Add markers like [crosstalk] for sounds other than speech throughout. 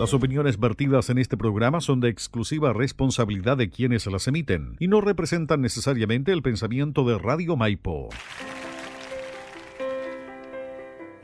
Las opiniones vertidas en este programa son de exclusiva responsabilidad de quienes las emiten y no representan necesariamente el pensamiento de Radio Maipo.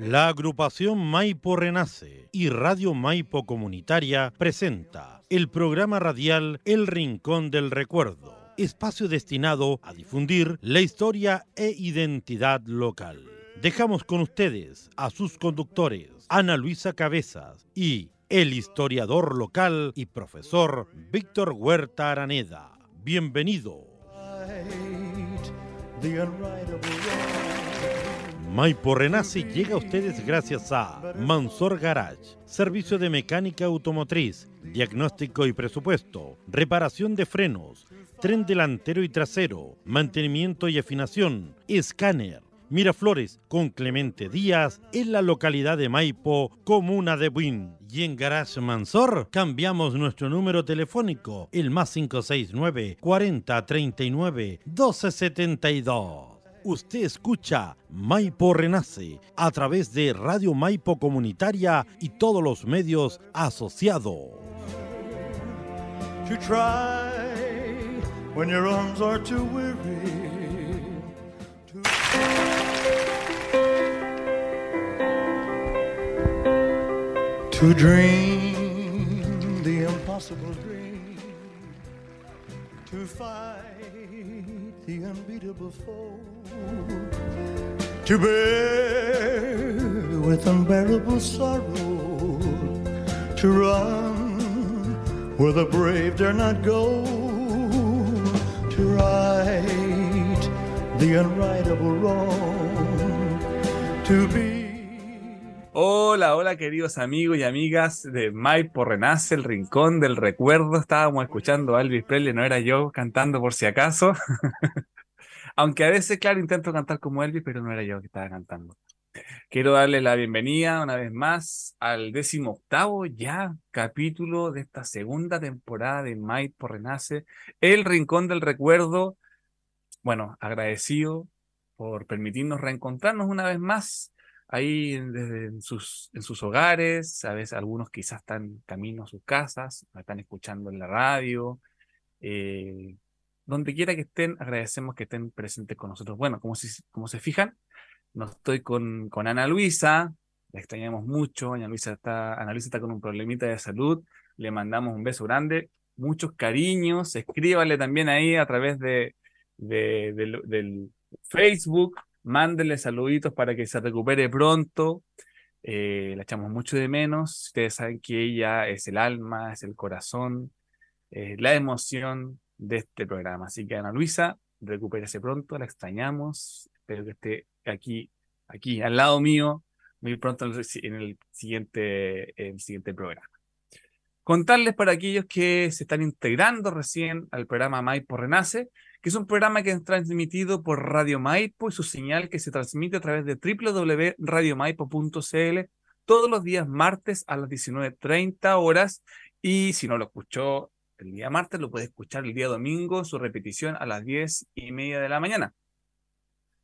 La agrupación Maipo Renace y Radio Maipo Comunitaria presenta el programa radial El Rincón del Recuerdo, espacio destinado a difundir la historia e identidad local. Dejamos con ustedes a sus conductores, Ana Luisa Cabezas y el historiador local y profesor Víctor Huerta Araneda. Bienvenido. Maipo Renace llega a ustedes gracias a Mansor Garage, servicio de mecánica automotriz, diagnóstico y presupuesto, reparación de frenos, tren delantero y trasero, mantenimiento y afinación, escáner, Miraflores con Clemente Díaz en la localidad de Maipo, comuna de Buin. Y en Garage Mansor cambiamos nuestro número telefónico, el más 569 40 39 1272. Usted escucha Maipo Renace a través de Radio Maipo Comunitaria y todos los medios asociados. Dream the impossible dream, to fight the unbeatable foe, to bear with unbearable sorrow, to run where the brave dare not go, to right the unrightable wrong, to be. Hola, hola queridos amigos y amigas de Maipo Renace, el rincón del recuerdo. Estábamos escuchando a Elvis Presley, no era yo cantando por si acaso. [laughs] Aunque a veces, claro, intento cantar como Elvis, pero no era yo que estaba cantando. Quiero darle la bienvenida una vez más al décimo octavo ya capítulo de esta segunda temporada de Maipo Renace, el rincón del recuerdo. Bueno, agradecido por permitirnos reencontrarnos una vez más ahí en sus, en sus hogares, a veces algunos quizás están camino a sus casas, están escuchando en la radio, eh, donde quiera que estén, agradecemos que estén presentes con nosotros. Bueno, como, se fijan, no estoy con, Ana Luisa, la extrañamos mucho, Ana Luisa, está, Ana Luisa está con un problemita de salud, le mandamos un beso grande, muchos cariños, escríbanle también ahí a través de del Facebook, mándenle saluditos para que se recupere pronto. Eh, la echamos mucho de menos. Ustedes saben que ella es el alma, es el corazón, la emoción de este programa. Así que Ana Luisa, recupérese pronto, la extrañamos. Espero que esté aquí, aquí, al lado mío, muy pronto en el siguiente, el siguiente programa. Contarles para aquellos que se están integrando recién al programa Maipo Renace, que es un programa que es transmitido por Radio Maipo y su señal que se transmite a través de www.radiomaipo.cl todos los días martes a las 19.30 horas y si no lo escuchó el día martes, lo puede escuchar el día domingo, su repetición a las 10 y media de la mañana.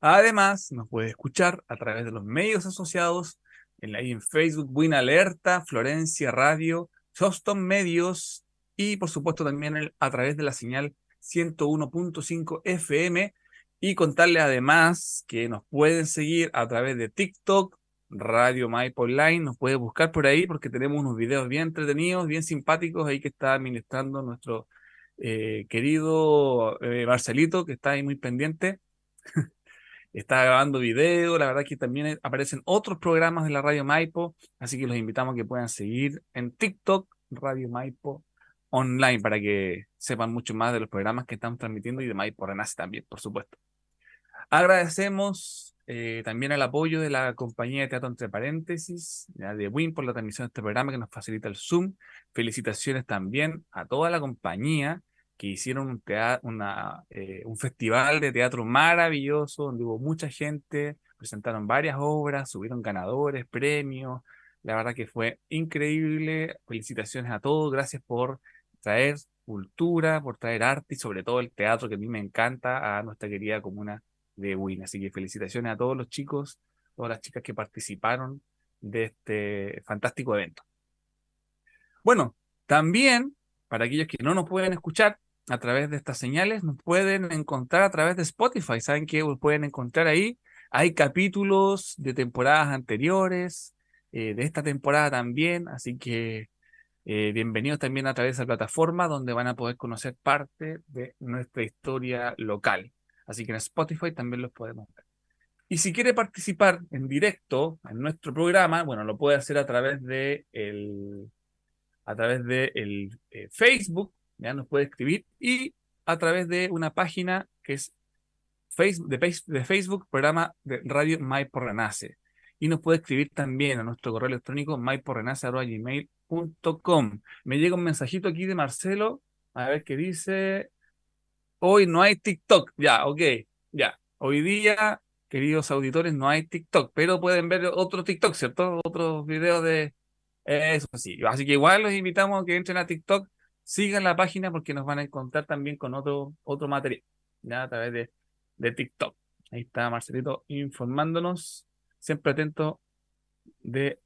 Además, nos puede escuchar a través de los medios asociados en, ahí en Facebook, Buena Alerta, Florencia Radio, Soston Medios y por supuesto también a través de la señal 101.5 FM y contarles además que nos pueden seguir a través de TikTok, Radio Maipo Online, nos puede buscar por ahí porque tenemos unos videos bien entretenidos, bien simpáticos ahí que está administrando nuestro eh, querido eh, Marcelito, que está ahí muy pendiente. [laughs] está grabando video, la verdad que también aparecen otros programas de la Radio Maipo, así que los invitamos a que puedan seguir en TikTok, Radio Maipo online para que sepan mucho más de los programas que estamos transmitiendo y de Maipo Renace también, por supuesto. Agradecemos eh, también el apoyo de la compañía de teatro entre paréntesis, de WIN por la transmisión de este programa que nos facilita el Zoom. Felicitaciones también a toda la compañía que hicieron un, una, eh, un festival de teatro maravilloso donde hubo mucha gente, presentaron varias obras, subieron ganadores, premios. La verdad que fue increíble. Felicitaciones a todos. Gracias por traer cultura, por traer arte y sobre todo el teatro que a mí me encanta a nuestra querida comuna de Win. Así que felicitaciones a todos los chicos, todas las chicas que participaron de este fantástico evento. Bueno, también para aquellos que no nos pueden escuchar a través de estas señales, nos pueden encontrar a través de Spotify. Saben que pueden encontrar ahí. Hay capítulos de temporadas anteriores, eh, de esta temporada también, así que eh, bienvenidos también a través de esa plataforma donde van a poder conocer parte de nuestra historia local. Así que en Spotify también los podemos ver. Y si quiere participar en directo en nuestro programa, bueno, lo puede hacer a través de el, a través de el, eh, Facebook, ya nos puede escribir, y a través de una página que es Facebook, de, Facebook, programa de Radio por Renace. Y nos puede escribir también a nuestro correo electrónico Me llega un mensajito aquí de Marcelo, a ver qué dice. Hoy no hay TikTok. Ya, ok, ya. Hoy día, queridos auditores, no hay TikTok, pero pueden ver otro TikTok, ¿cierto? Otros videos de, eso sí. Así que igual los invitamos a que entren a TikTok, sigan la página porque nos van a encontrar también con otro, otro material, ya a través de, de TikTok. Ahí está Marcelito informándonos, siempre atento de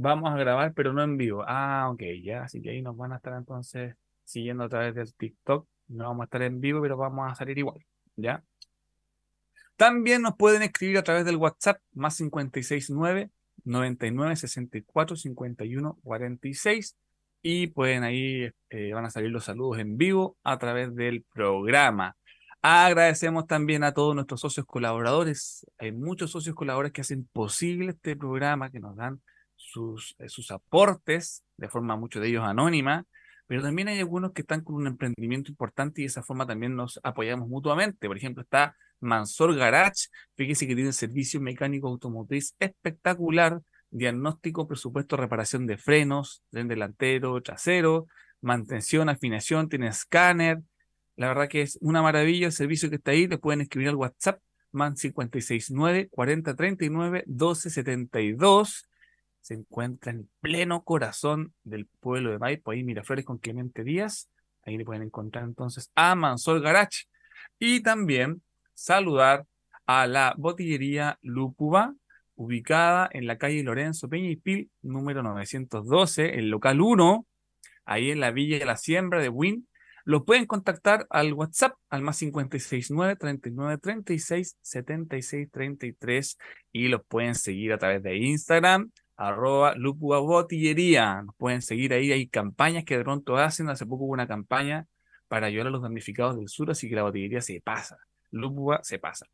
vamos a grabar, pero no en vivo. Ah, ok, ya, así que ahí nos van a estar entonces siguiendo a través del TikTok. No vamos a estar en vivo, pero vamos a salir igual, ¿ya? También nos pueden escribir a través del WhatsApp más 569 99 64 51 46 y pueden ahí, eh, van a salir los saludos en vivo a través del programa. Agradecemos también a todos nuestros socios colaboradores. Hay muchos socios colaboradores que hacen posible este programa, que nos dan sus, eh, sus aportes, de forma muchos de ellos anónima, pero también hay algunos que están con un emprendimiento importante y de esa forma también nos apoyamos mutuamente. Por ejemplo, está Mansor Garage, fíjese que tiene servicio mecánico automotriz espectacular, diagnóstico, presupuesto, reparación de frenos, tren delantero, trasero, mantención, afinación, tiene escáner. La verdad que es una maravilla el servicio que está ahí. Le pueden escribir al WhatsApp man 569 4039 1272 se encuentra en pleno corazón del pueblo de Maipo, ahí Miraflores con Clemente Díaz. Ahí le pueden encontrar entonces a Mansor Garach. Y también saludar a la botillería Lúpuba, ubicada en la calle Lorenzo Peña y Pil, número 912, el local 1, ahí en la Villa de la Siembra de Win. Los pueden contactar al WhatsApp al más 569 39 36 76 33 y los pueden seguir a través de Instagram, arroba Lupua Botillería. Nos pueden seguir ahí, hay campañas que de pronto hacen. Hace poco hubo una campaña para ayudar a los damnificados del sur, así que la botillería se pasa. Lupua se pasa.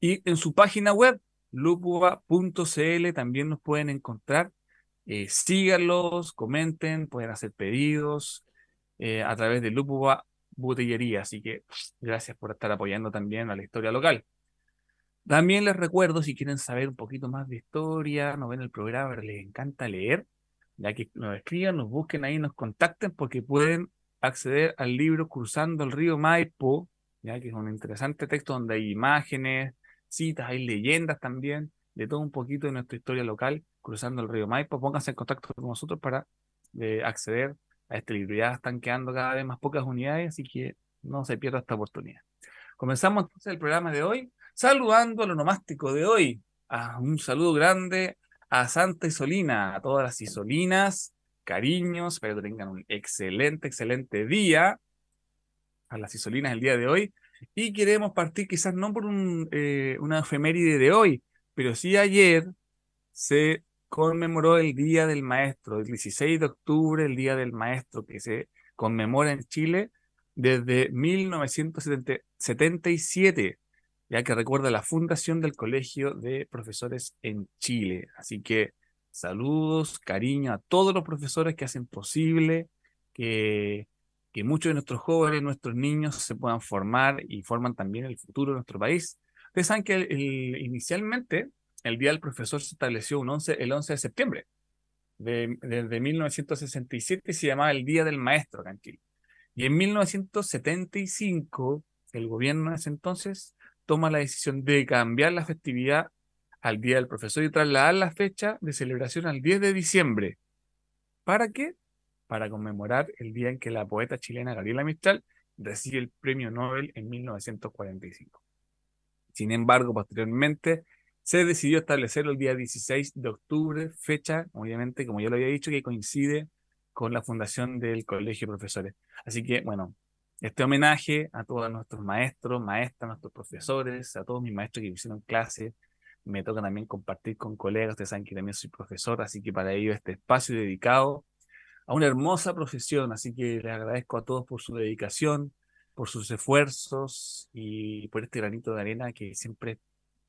Y en su página web, lupua.cl, también nos pueden encontrar. Eh, síganlos, comenten, pueden hacer pedidos eh, a través de Lupua Botillería. Así que gracias por estar apoyando también a la historia local. También les recuerdo, si quieren saber un poquito más de historia, no ven el programa, les encanta leer, ya que nos escriban, nos busquen ahí, nos contacten, porque pueden acceder al libro Cruzando el río Maipo, ya que es un interesante texto donde hay imágenes, citas, hay leyendas también, de todo un poquito de nuestra historia local, Cruzando el río Maipo. Pónganse en contacto con nosotros para eh, acceder a este libro. Ya están quedando cada vez más pocas unidades, así que no se pierda esta oportunidad. Comenzamos entonces el programa de hoy saludando al onomástico de hoy. Un saludo grande a Santa Isolina, a todas las Isolinas, cariños, espero que tengan un excelente, excelente día. A las Isolinas el día de hoy. Y queremos partir quizás no por un, eh, una efeméride de hoy, pero sí ayer se conmemoró el Día del Maestro, el 16 de octubre, el Día del Maestro, que se conmemora en Chile desde 1977 ya que recuerda la fundación del Colegio de Profesores en Chile. Así que saludos, cariño a todos los profesores que hacen posible que, que muchos de nuestros jóvenes, nuestros niños se puedan formar y forman también el futuro de nuestro país. Ustedes saben que inicialmente el Día del Profesor se estableció un 11, el 11 de septiembre de, desde 1967 se llamaba el Día del Maestro acá en Chile. Y en 1975 el gobierno en ese entonces toma la decisión de cambiar la festividad al Día del Profesor y trasladar la fecha de celebración al 10 de diciembre. ¿Para qué? Para conmemorar el día en que la poeta chilena Gabriela Mistral recibe el premio Nobel en 1945. Sin embargo, posteriormente se decidió establecer el día 16 de octubre, fecha, obviamente, como ya lo había dicho, que coincide con la fundación del Colegio de Profesores. Así que, bueno, este homenaje a todos nuestros maestros, maestras, nuestros profesores, a todos mis maestros que hicieron clase. Me toca también compartir con colegas, ustedes saben que también soy profesor, así que para ello este espacio dedicado a una hermosa profesión. Así que les agradezco a todos por su dedicación, por sus esfuerzos y por este granito de arena que siempre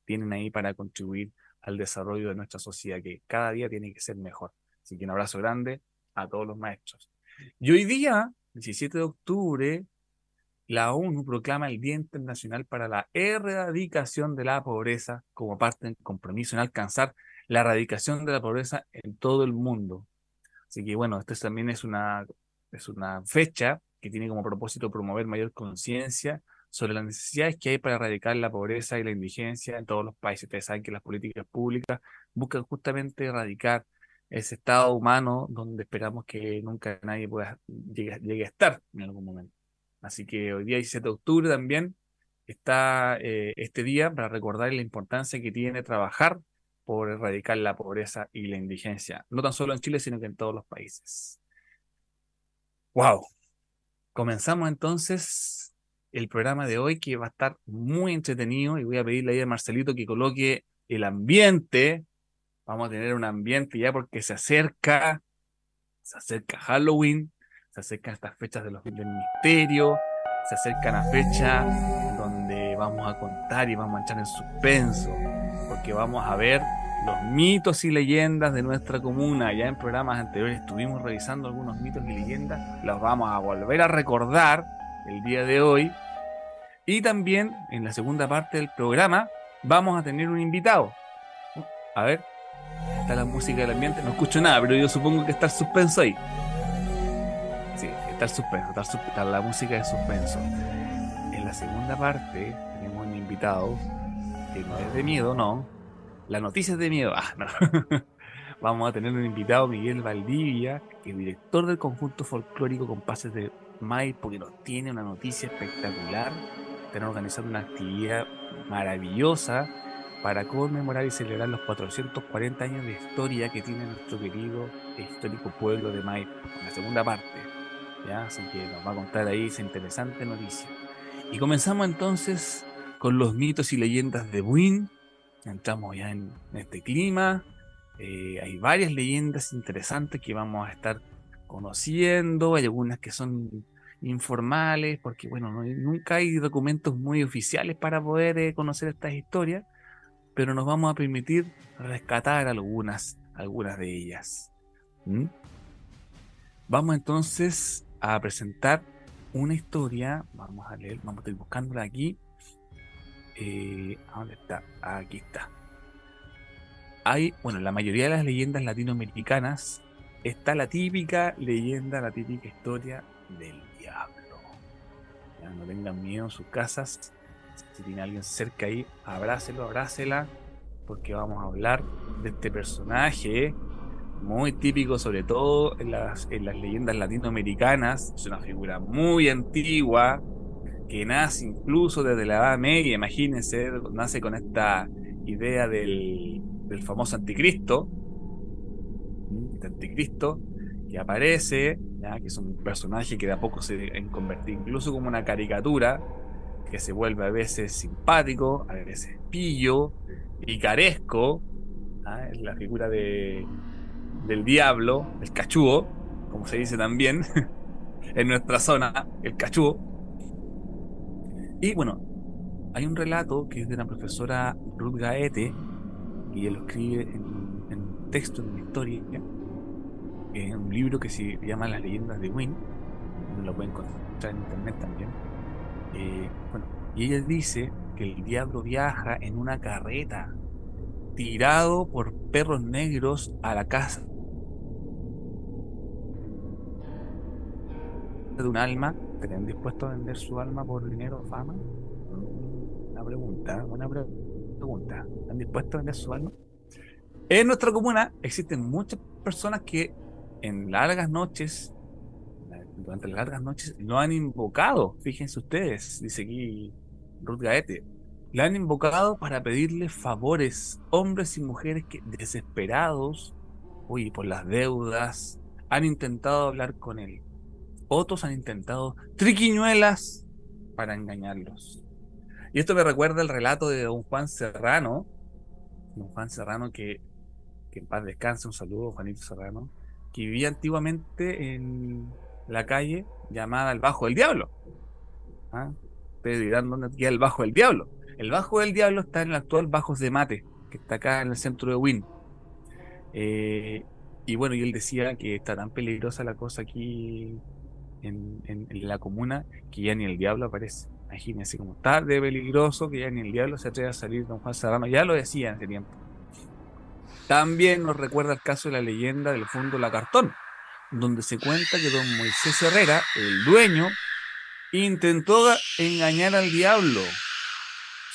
tienen ahí para contribuir al desarrollo de nuestra sociedad, que cada día tiene que ser mejor. Así que un abrazo grande a todos los maestros. Y hoy día, 17 de octubre, la ONU proclama el Día Internacional para la Erradicación de la Pobreza como parte del compromiso en alcanzar la erradicación de la pobreza en todo el mundo. Así que bueno, esta también es una, es una fecha que tiene como propósito promover mayor conciencia sobre las necesidades que hay para erradicar la pobreza y la indigencia en todos los países. Ustedes saben que las políticas públicas buscan justamente erradicar ese estado humano donde esperamos que nunca nadie pueda llegue, a estar en algún momento. Así que hoy día 17 de octubre también está eh, este día para recordar la importancia que tiene trabajar por erradicar la pobreza y la indigencia, no tan solo en Chile, sino que en todos los países. ¡Wow! Comenzamos entonces el programa de hoy que va a estar muy entretenido y voy a pedirle a Marcelito que coloque el ambiente. Vamos a tener un ambiente ya porque se acerca, se acerca Halloween, se acercan estas fechas de los, del misterio, se acercan a fechas donde vamos a contar y vamos a echar en suspenso porque vamos a ver los mitos y leyendas de nuestra comuna. Ya en programas anteriores estuvimos revisando algunos mitos y leyendas, los vamos a volver a recordar el día de hoy. Y también en la segunda parte del programa vamos a tener un invitado. A ver, está la música del ambiente, no escucho nada, pero yo supongo que está el suspenso ahí. El suspenso, está, está la música de suspenso. En la segunda parte tenemos un invitado que no es de miedo, no. La noticia es de miedo. Ah, no. [laughs] Vamos a tener un invitado, Miguel Valdivia, que es director del conjunto folclórico Compases de Maipo, que nos tiene una noticia espectacular. Están organizando una actividad maravillosa para conmemorar y celebrar los 440 años de historia que tiene nuestro querido e histórico pueblo de Maipo, la segunda parte. Así que nos va a contar ahí esa interesante noticia. Y comenzamos entonces con los mitos y leyendas de Buin. Entramos ya en este clima. Eh, hay varias leyendas interesantes que vamos a estar conociendo. Hay algunas que son informales, porque bueno, nunca hay documentos muy oficiales para poder eh, conocer estas historias, pero nos vamos a permitir rescatar algunas, algunas de ellas. ¿Mm? Vamos entonces a presentar una historia, vamos a leer, vamos a ir buscándola aquí, eh, ¿Dónde está? Aquí está. Hay, bueno, la mayoría de las leyendas latinoamericanas está la típica leyenda, la típica historia del diablo. Ya no tengan miedo en sus casas. Si tiene alguien cerca ahí, abrácelo, abrácela, porque vamos a hablar de este personaje muy típico, sobre todo en las, en las leyendas latinoamericanas. Es una figura muy antigua, que nace incluso desde la Edad Media, imagínense, nace con esta idea del, famoso anticristo, este anticristo que aparece, que es un personaje que de a poco se convierte incluso como una caricatura, que se vuelve a veces simpático, a veces pillo, picaresco, es la figura de, del diablo, el cachugo, como se dice también [laughs] en nuestra zona, el cachugo y bueno, hay un relato que es de la profesora Ruth Gaete, y él lo escribe en, un texto, en una historia, en un libro que se llama Las leyendas de Wynne, lo pueden encontrar en internet también. Eh, bueno, y ella dice que el diablo viaja en una carreta, tirado por perros negros a la casa de un alma ¿Estarían dispuestos a vender su alma por dinero o fama? Una pregunta, una pregunta. ¿Están dispuestos a vender su alma? En nuestra comuna existen muchas personas que en largas noches, durante las largas noches, lo han invocado. Fíjense ustedes, dice aquí Ruth Gaete. Lo han invocado para pedirle favores, hombres y mujeres que desesperados, uy, por las deudas, han intentado hablar con él. Otros han intentado triquiñuelas para engañarlos. Y esto me recuerda el relato de don Juan Serrano, don Juan Serrano que, que en paz descanse, un saludo, Juanito Serrano, que vivía antiguamente en la calle llamada el Bajo del Diablo. ¿Ah? Ustedes dirán dónde queda el Bajo del Diablo. El Bajo del Diablo está en el actual Bajos de Mate, que está acá en el centro de Win. Eh, y bueno, y él decía que está tan peligrosa la cosa aquí en, la comuna que ya ni el diablo aparece. Imagínense cómo está de peligroso que ya ni el diablo se atreve a salir don Juan Serrano. Ya lo decía en ese tiempo. También nos recuerda el caso de la leyenda del fondo La Cartón, donde se cuenta que don Moisés Herrera, el dueño, intentó engañar al diablo.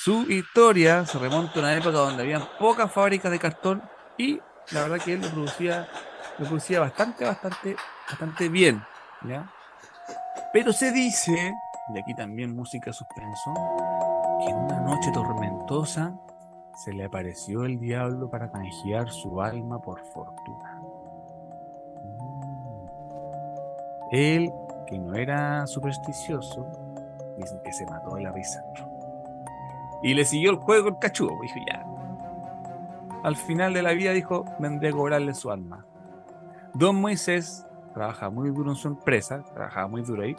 Su historia se remonta a una época donde había pocas fábricas de cartón y la verdad que él lo producía, lo producía bastante, bastante, bastante bien. Pero se dice, y aquí también música suspenso, que en una noche tormentosa se le apareció el diablo para canjear su alma por fortuna. Mm. Él, que no era supersticioso, dicen que se mató de la risa. Y le siguió el juego el cachudo, dijo ya, al final de la vida dijo, vendré a cobrarle su alma. Don Moisés trabaja muy duro en su empresa, trabajaba muy duro ahí.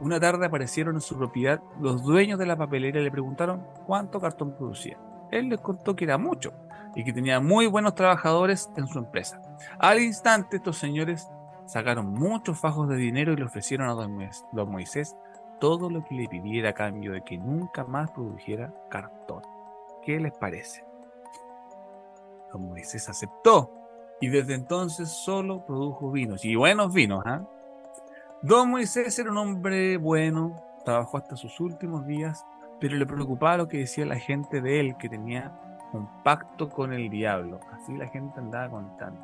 Una tarde aparecieron en su propiedad los dueños de la papelera le preguntaron cuánto cartón producía. Él les contó que era mucho y que tenía muy buenos trabajadores en su empresa. Al instante, estos señores sacaron muchos fajos de dinero y le ofrecieron a don Moisés todo lo que le pidiera a cambio de que nunca más produjera cartón. ¿Qué les parece? Don Moisés aceptó y desde entonces solo produjo vinos y buenos vinos. ¿ah? Don Moisés era un hombre bueno, trabajó hasta sus últimos días, pero le preocupaba lo que decía la gente de él, que tenía un pacto con el diablo. Así la gente andaba contando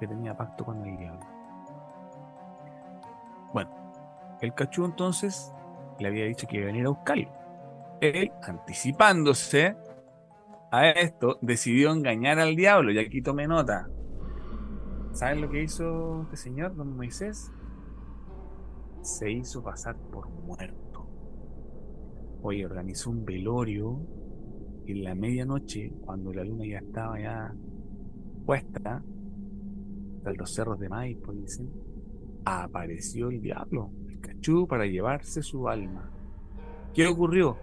que tenía pacto con el diablo. El cachú entonces le había dicho que iba a venir a buscarlo. Él, anticipándose, a esto, decidió engañar al diablo. Y aquí tomé nota. ¿Saben lo que hizo este señor, don Moisés? Se hizo pasar por muerto. Oye, organizó un velorio en la medianoche, cuando la luna ya estaba ya puesta, en los cerros de Maipo, dicen, apareció el diablo, para llevarse su alma. ¿Qué ocurrió?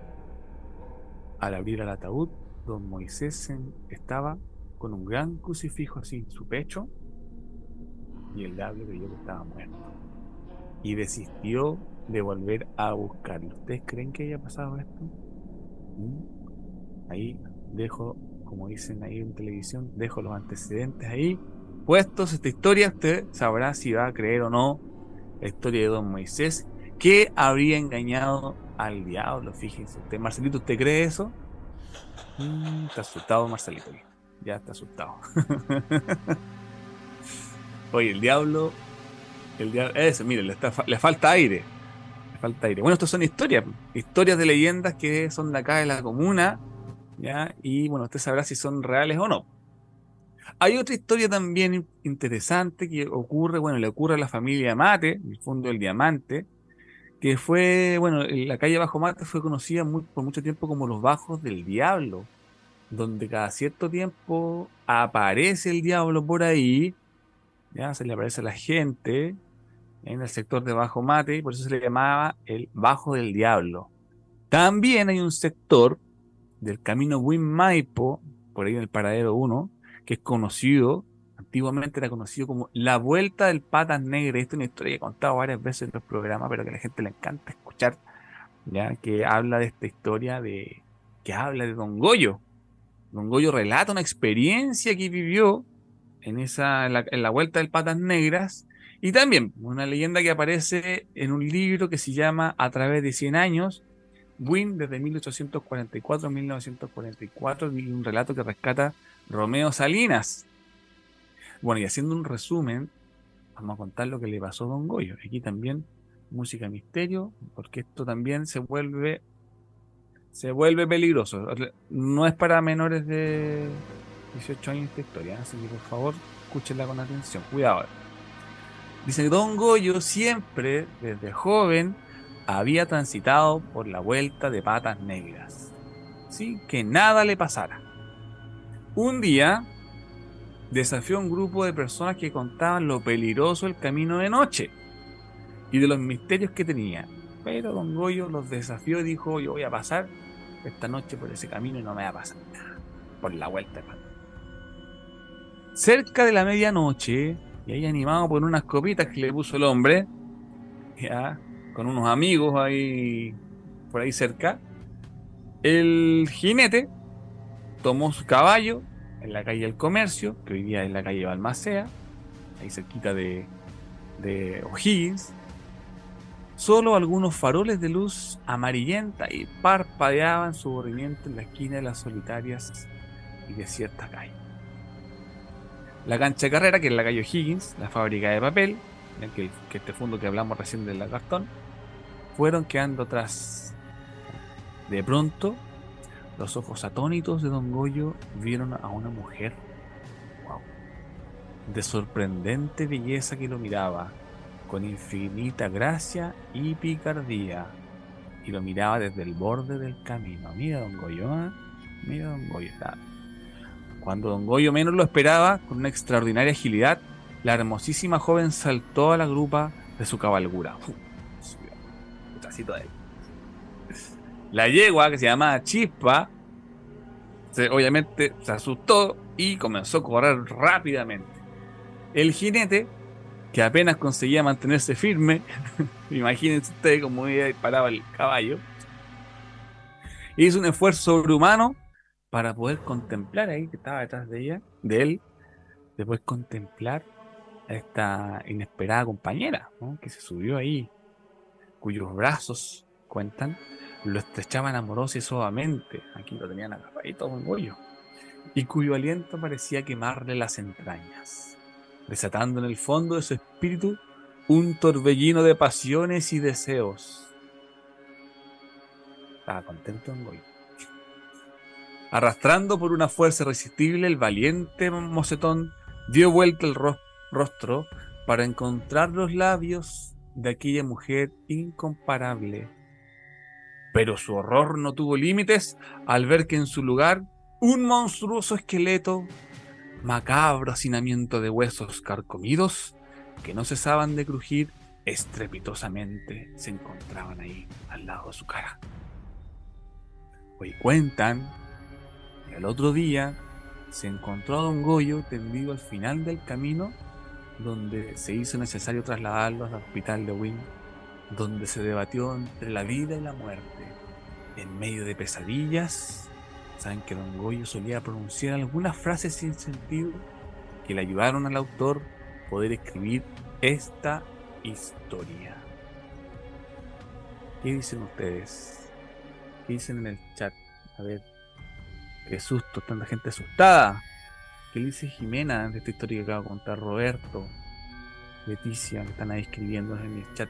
Al abrir el ataúd, don Moisés estaba con un gran crucifijo así en su pecho y el diablo creyó que estaba muerto y desistió de volver a buscarlo. ¿Ustedes creen que haya pasado esto? ¿Mm? Ahí dejo, como dicen ahí en televisión, dejo los antecedentes ahí puestos. Esta historia usted sabrá si va a creer o no la historia de don Moisés que habría engañado al diablo. Fíjense usted, Marcelito, ¿usted cree eso? Mm, está asustado Marcelito. Ya está asustado. [laughs] Oye, el diablo. El diablo. Ese, mire, le, falta aire. Le falta aire. Bueno, estas son historias. Historias de leyendas que son de acá de la comuna. ¿ya? Y bueno, usted sabrá si son reales o no. Hay otra historia también interesante que ocurre, bueno, le ocurre a la familia Mate, el fondo del diamante, que fue, bueno, la calle Bajo Mate fue conocida por mucho tiempo como los Bajos del Diablo, donde cada cierto tiempo aparece el diablo por ahí, ya se le aparece a la gente en el sector de Bajo Mate, y por eso se le llamaba el Bajo del Diablo. También hay un sector del camino Win Maipo, por ahí en el paradero 1, que es conocido antiguamente era conocido como la vuelta del patas negras. Esta es una historia que he contado varias veces en los programas, pero que a la gente le encanta escuchar, ya que habla de esta historia de que habla de Don Goyo. Don Goyo relata una experiencia que vivió en esa en la, vuelta del patas negras y también una leyenda que aparece en un libro que se llama A través de 100 años, Win desde 1844 a 1944, un relato que rescata Romeo Salinas, bueno, y haciendo un resumen, vamos a contar lo que le pasó a Don Goyo. Aquí también música misterio, porque esto también se vuelve se vuelve peligroso. No es para menores de 18 años esta historia, así que por favor, escúchenla con atención. Cuidado. Dice Don Goyo siempre, desde joven, había transitado por la vuelta de patas negras, sin que nada le pasara. Un día desafió a un grupo de personas que contaban lo peligroso del camino de noche y de los misterios que tenía. Pero Don Goyo los desafió y dijo, yo voy a pasar esta noche por ese camino y no me va a pasar nada. Por la vuelta patas. Cerca de la medianoche, y ahí animado por unas copitas que le puso el hombre, ya, con unos amigos ahí por ahí cerca, el jinete tomó su caballo en la calle del Comercio, que hoy día es la calle Balmacea, ahí cerquita de, de O'Higgins. Solo algunos faroles de luz amarillenta y parpadeaban su aburrimiento en la esquina de las solitarias y desiertas calles. La cancha de carrera, que es la calle Higgins, la fábrica de papel, que, que este fondo que hablamos recién del cartón, fueron quedando atrás. De pronto, los ojos atónitos de Don Goyo vieron a una mujer wow, de sorprendente belleza que lo miraba, con infinita gracia y picardía, y lo miraba desde el borde del camino. Mira, Don Goyo, ¿eh? mira, Don Goyo. Cuando Don Goyo menos lo esperaba, con una extraordinaria agilidad, la hermosísima joven saltó a la grupa de su cabalgura. La yegua, que se llamaba Chispa, obviamente se asustó y comenzó a correr rápidamente. El jinete, que apenas conseguía mantenerse firme, [laughs] imagínense ustedes cómo paraba el caballo, hizo un esfuerzo sobrehumano para poder contemplar ahí que estaba detrás de ella, de él, después contemplar a esta inesperada compañera que se subió ahí, cuyos brazos cuentan lo estrechaban amorosa y aquí lo tenían agarradito un bollo, y cuyo aliento parecía quemarle las entrañas, desatando en el fondo de su espíritu un torbellino de pasiones y deseos. Estaba contento en Goyo. Arrastrando por una fuerza irresistible, el valiente mocetón dio vuelta el rostro para encontrar los labios de aquella mujer incomparable. Pero su horror no tuvo límites al ver que en su lugar un monstruoso esqueleto, macabro hacinamiento de huesos carcomidos, que no cesaban de crujir estrepitosamente, se encontraban ahí al lado de su cara. Hoy cuentan el otro día se encontró a Don Goyo tendido al final del camino donde se hizo necesario trasladarlo al hospital de Wynn, donde se debatió entre la vida y la muerte. En medio de pesadillas, saben que Don Goyo solía pronunciar algunas frases sin sentido que le ayudaron al autor poder escribir esta historia. ¿Qué dicen ustedes? ¿Qué dicen en el chat? A ver, Qué susto, tanta gente asustada. ¿Qué dice Jimena de esta historia que acaba de contar Roberto? Leticia, que están ahí escribiendo en el chat.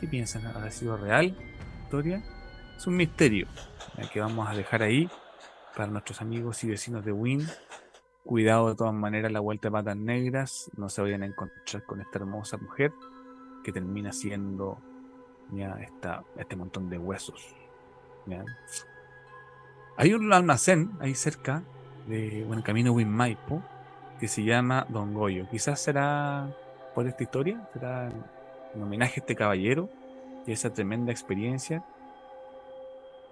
¿Qué piensan? ¿Ha sido real historia? Es un misterio que vamos a dejar ahí para nuestros amigos y vecinos de Win. Cuidado de todas maneras, la vuelta de patas negras. No se vayan a encontrar con esta hermosa mujer que termina siendo esta, este montón de huesos. Hay un almacén ahí cerca de buen camino Maipo que se llama Don Goyo. Quizás será por esta historia, será en homenaje a este caballero y esa tremenda experiencia.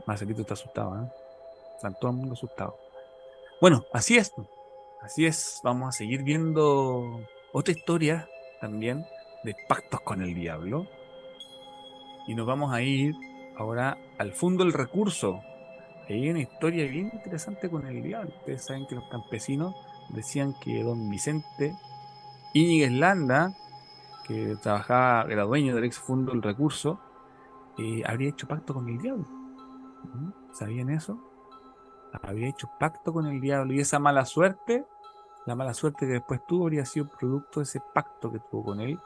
Marcelito está asustado, ¿eh? Están todo el mundo asustado. Bueno, así es. Así es. Vamos a seguir viendo otra historia también de pactos con el diablo. Y nos vamos a ir ahora al fondo del recurso hay una historia bien interesante con el diablo. Ustedes saben que los campesinos decían que don Vicente Íñiguez Landa, que trabajaba, era dueño del ex fondo del recurso, eh, habría hecho pacto con el diablo. ¿Mm? ¿Sabían eso? Había hecho pacto con el diablo y esa mala suerte, la mala suerte que después tuvo, habría sido producto de ese pacto que tuvo con él,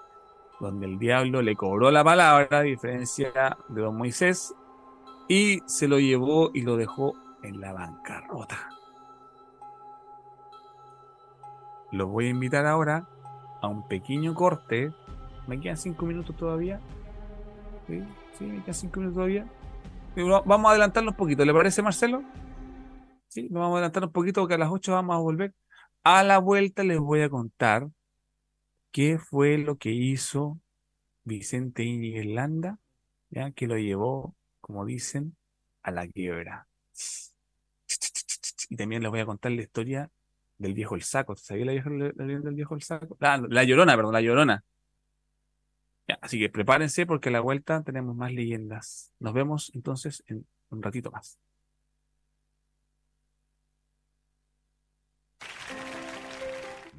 donde el diablo le cobró la palabra, a diferencia de don Moisés, y se lo llevó y lo dejó en la bancarrota. Los voy a invitar ahora a un pequeño corte Me quedan cinco minutos todavía. Sí, me quedan cinco minutos todavía. Vamos a adelantarnos un poquito, ¿le parece, Marcelo? Sí, nos vamos a adelantar un poquito porque a las 8 vamos a volver. A la vuelta les voy a contar qué fue lo que hizo Vicente Íñiguez que lo llevó, como dicen, a la quiebra. Y también les voy a contar la historia del viejo el saco. ¿Sabía la, vieja, del viejo el saco? La, la llorona, perdón, la llorona. Así que prepárense porque a la vuelta tenemos más leyendas. Nos vemos entonces en un ratito más.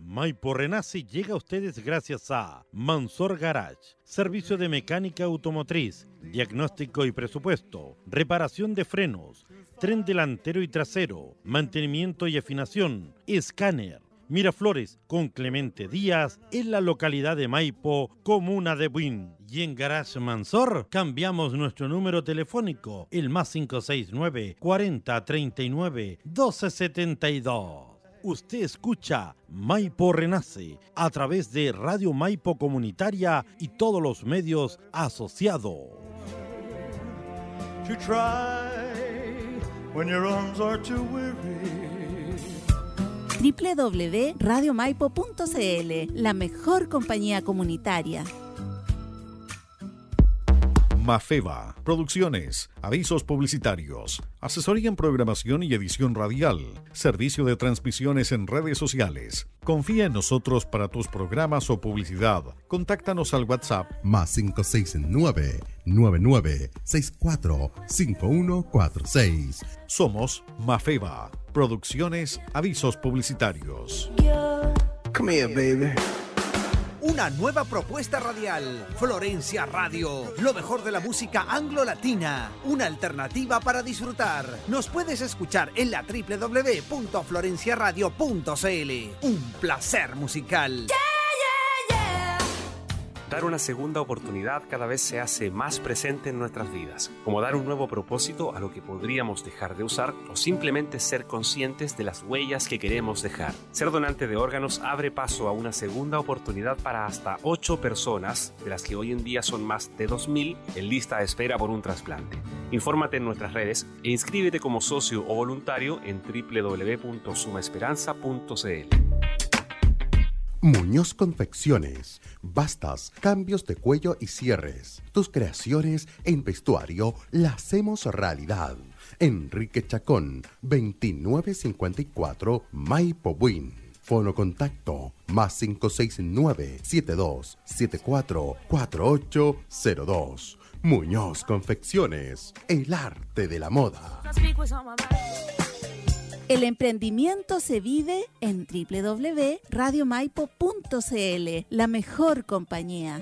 Maipo Renace llega a ustedes gracias a Mansor Garage, servicio de mecánica automotriz, diagnóstico y presupuesto, reparación de frenos, tren delantero y trasero, mantenimiento y afinación, escáner. Miraflores con Clemente Díaz en la localidad de Maipo, comuna de Buin. Y en Garage Mansor cambiamos nuestro número telefónico, el más 569 40 39 1272. Usted escucha Maipo Renace a través de Radio Maipo Comunitaria y todos los medios asociados. www.radiomaipo.cl La mejor compañía comunitaria. Mafeva, producciones, avisos publicitarios, asesoría en programación y edición radial, servicio de transmisiones en redes sociales. Confía en nosotros para tus programas o publicidad. Contáctanos al WhatsApp más 569 9964 5146. Somos Mafeva, producciones, avisos publicitarios. Come here, baby una nueva propuesta radial. Florencia Radio, lo mejor de la música anglo-latina, una alternativa para disfrutar. Nos puedes escuchar en la www.florenciaradio.cl. Un placer musical. Dar una segunda oportunidad cada vez se hace más presente en nuestras vidas, como dar un nuevo propósito a lo que podríamos dejar de usar o simplemente ser conscientes de las huellas que queremos dejar. Ser donante de órganos abre paso a una segunda oportunidad para hasta 8 personas, de las que hoy en día son más de 2.000 en lista de espera por un trasplante. Infórmate en nuestras redes e inscríbete como socio o voluntario en www.sumaesperanza.cl. Muñoz Confecciones. Bastas, cambios de cuello y cierres. Tus creaciones en vestuario las hacemos realidad. Enrique Chacón, 2954 Maipo Buin. Fono contacto más 569 7274 4802. Muñoz Confecciones, el arte de la moda. El emprendimiento se vive en www.radiomaipo.cl, la mejor compañía.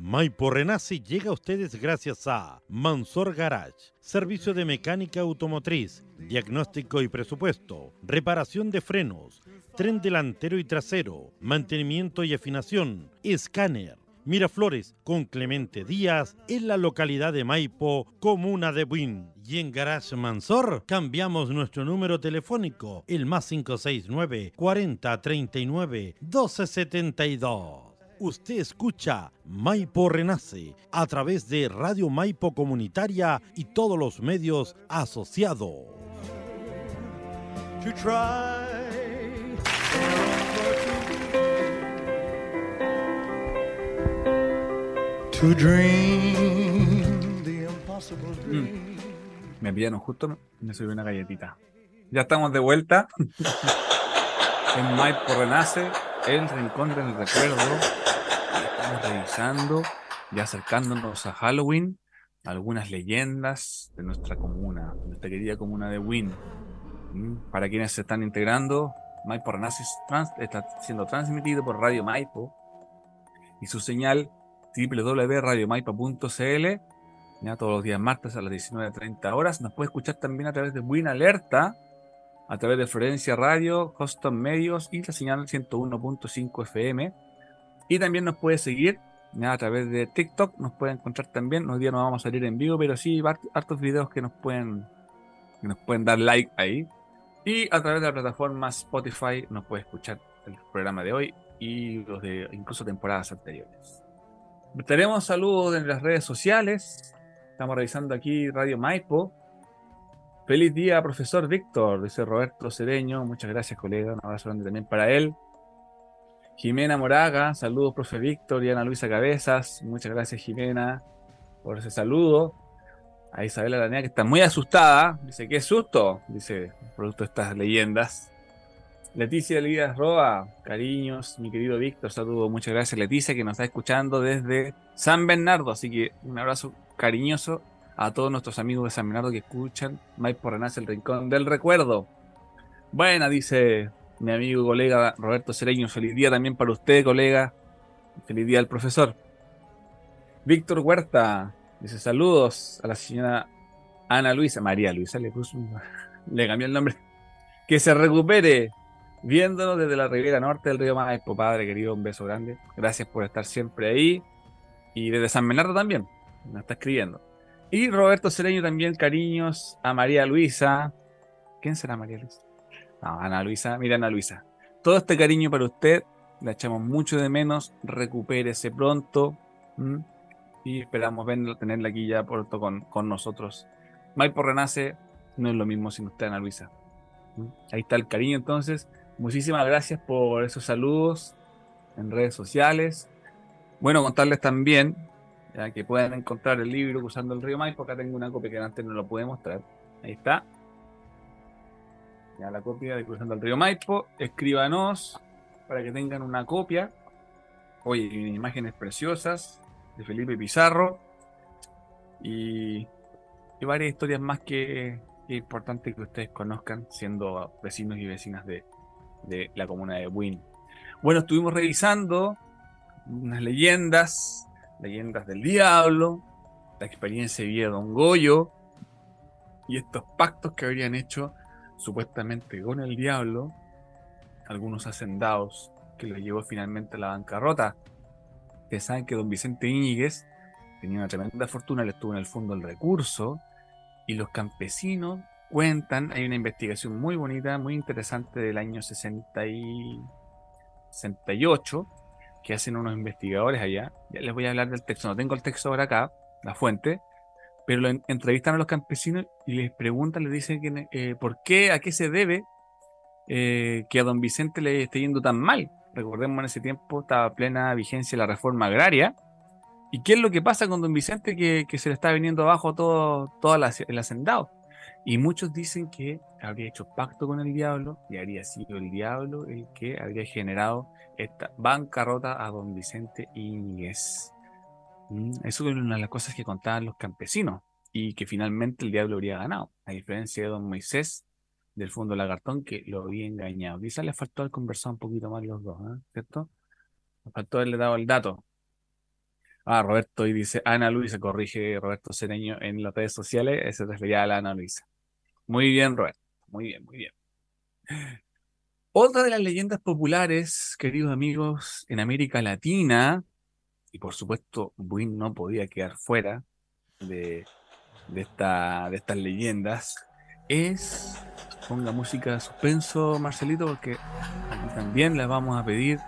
Maipo Renace llega a ustedes gracias a Mansor Garage, servicio de mecánica automotriz, diagnóstico y presupuesto, reparación de frenos, tren delantero y trasero, mantenimiento y afinación, escáner Miraflores con Clemente Díaz en la localidad de Maipo, comuna de Buin. Y en Garage Mansor cambiamos nuestro número telefónico, el más 569 40 39 1272. Usted escucha Maipo Renace a través de Radio Maipo Comunitaria y todos los medios asociados. Mm. Me pillaron justo, me subí una galletita. Ya estamos de vuelta [laughs] en Maipo Renace, el rincón del recuerdo. Estamos revisando y acercándonos a Halloween algunas leyendas de nuestra comuna, nuestra querida comuna de Win. Mm, para quienes se están integrando, Maipo Renace está siendo transmitido por Radio Maipo y su señal www.radiomaipa.cl todos los días martes a las 19.30 horas. Nos puede escuchar también a través de Win Alerta, a través de Florencia Radio, Hoston Medios y la señal 101.5 FM. Y también nos puede seguir a través de TikTok, nos puede encontrar también. Hoy día no vamos a salir en vivo, pero sí hartos videos que nos pueden, que nos pueden dar like ahí. Y a través de la plataforma Spotify nos puede escuchar el programa de hoy y los de incluso temporadas anteriores. Tenemos saludos en las redes sociales. Estamos revisando aquí Radio Maipo. Feliz día, profesor Víctor, dice Roberto Cedeño. Muchas gracias, colega. Un abrazo grande también para él. Jimena Moraga, saludos, profe Víctor y Ana Luisa Cabezas. Muchas gracias, Jimena, por ese saludo. A Isabela Aranea, que está muy asustada. Dice, qué susto, dice, producto de estas leyendas. Leticia Elías Roa, cariños, mi querido Víctor, saludo, muchas gracias Leticia, que nos está escuchando desde San Bernardo, así que un abrazo cariñoso a todos nuestros amigos de San Bernardo que escuchan por Renace, el Rincón del Recuerdo. Buena, dice mi amigo y colega Roberto Cereño, feliz día también para usted, colega, feliz día al profesor. Víctor Huerta, dice saludos a la señora Ana Luisa, María Luisa, le puso, [laughs] le cambió el nombre. Que se recupere, viéndonos desde la ribera norte del río Maipo. Padre querido, un beso grande. Gracias por estar siempre ahí. Y desde San Bernardo también, nos está escribiendo. Y Roberto Cereño también, cariños a María Luisa. ¿Quién será María Luisa? Ana Luisa. Mira, Ana Luisa. Todo este cariño para usted, la echamos mucho de menos. Recupérese pronto. Y esperamos verlo, tenerla aquí ya pronto con, con nosotros. Maipo Renace no es lo mismo sin usted, Ana Luisa. Ahí está el cariño entonces. Muchísimas gracias por esos saludos en redes sociales. Bueno, contarles también ya que pueden encontrar el libro usando el río Maipo. Acá tengo una copia que antes no lo pude mostrar. Ahí está. Ya la copia de Cruzando el río Maipo. Escríbanos para que tengan una copia. Oye, imágenes preciosas de Felipe Pizarro. Y, y varias historias más que, que es importante que ustedes conozcan siendo vecinos y vecinas de, de la comuna de Wynn. Bueno, estuvimos revisando unas leyendas, leyendas del diablo, la experiencia de vida de Don Goyo y estos pactos que habrían hecho supuestamente con el diablo, algunos hacendados que lo llevó finalmente a la bancarrota. Ustedes saben que don Vicente Íñiguez tenía una tremenda fortuna, le estuvo en el fondo el recurso y los campesinos cuentan, hay una investigación muy bonita, muy interesante del año 60 y 68 que hacen unos investigadores allá. Ya les voy a hablar del texto, no tengo el texto ahora acá, la fuente, pero lo entrevistan a los campesinos y les preguntan, les dicen eh, por qué, a qué se debe eh, que a don Vicente le esté yendo tan mal. Recordemos en ese tiempo estaba plena vigencia la reforma agraria. ¿Y qué es lo que pasa con don Vicente que, que se le está viniendo abajo todo, todo el hacendado? Y muchos dicen que habría hecho pacto con el diablo y habría sido el diablo el que habría generado esta bancarrota a don Vicente Íñiguez. Mm, eso es una de las cosas que contaban los campesinos y que finalmente el diablo habría ganado, a diferencia de don Moisés del fondo Lagartón que lo había engañado. Quizás le faltó haber conversado un poquito más los dos, ¿eh? ¿cierto? Le faltó haberle dado el dato. Ah, Roberto y dice Ana Luisa, corrige Roberto Cereño en las redes sociales, se refería a la Ana Luisa. Muy bien, Roberto, muy bien, muy bien. Otra de las leyendas populares, queridos amigos, en América Latina, y por supuesto, Buin no podía quedar fuera de, de, esta, de estas leyendas, es. Ponga música de suspenso, Marcelito, porque también les vamos a pedir.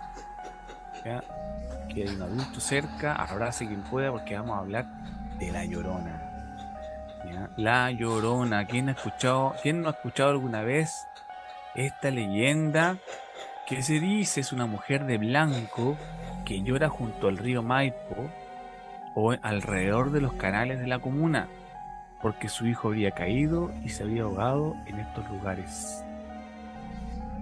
Que hay un adulto cerca, abrace quien pueda, porque vamos a hablar de la llorona. La llorona. ¿Quién ha escuchado, quién no ha escuchado alguna vez esta leyenda que se dice es una mujer de blanco que llora junto al río Maipo o alrededor de los canales de la comuna, porque su hijo había caído y se había ahogado en estos lugares.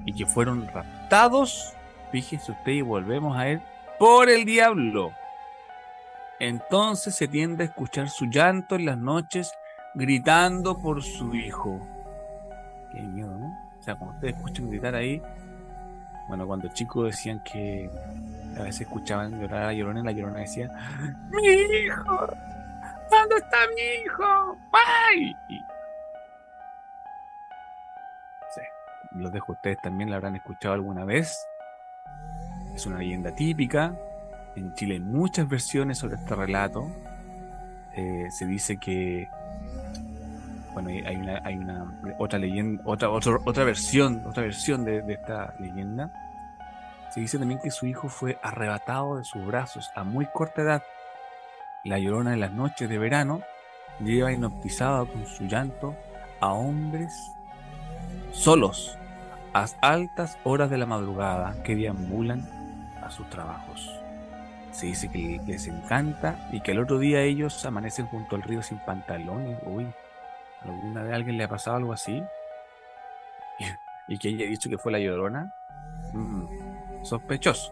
Y que fueron raptados, fíjese usted y volvemos a él, por el diablo. Entonces se tiende a escuchar su llanto en las noches gritando por su hijo. Qué miedo, ¿no? O sea, cuando ustedes escuchan gritar ahí, bueno, cuando chicos decían que a veces escuchaban llorar a la llorona la llorona decía, ¡Mi hijo! ¿Dónde está mi hijo? ¡Ay! Sí, los dejo a ustedes también, la habrán escuchado alguna vez. Es una leyenda típica. En Chile hay muchas versiones sobre este relato. Eh, se dice que bueno, hay una, hay una otra leyenda, otra, otra, otra versión, otra versión de, de esta leyenda, Se dice también que su hijo fue arrebatado de sus brazos a muy corta edad. La llorona en las noches de verano lleva hipnotizada con su llanto a hombres solos a altas horas de la madrugada que deambulan sus trabajos. Se dice que les encanta y que al otro día ellos amanecen junto al río sin pantalones. Uy, ¿alguna vez alguien le ha pasado algo así? [laughs] Y, que haya dicho que fue la llorona. Mm, sospechoso.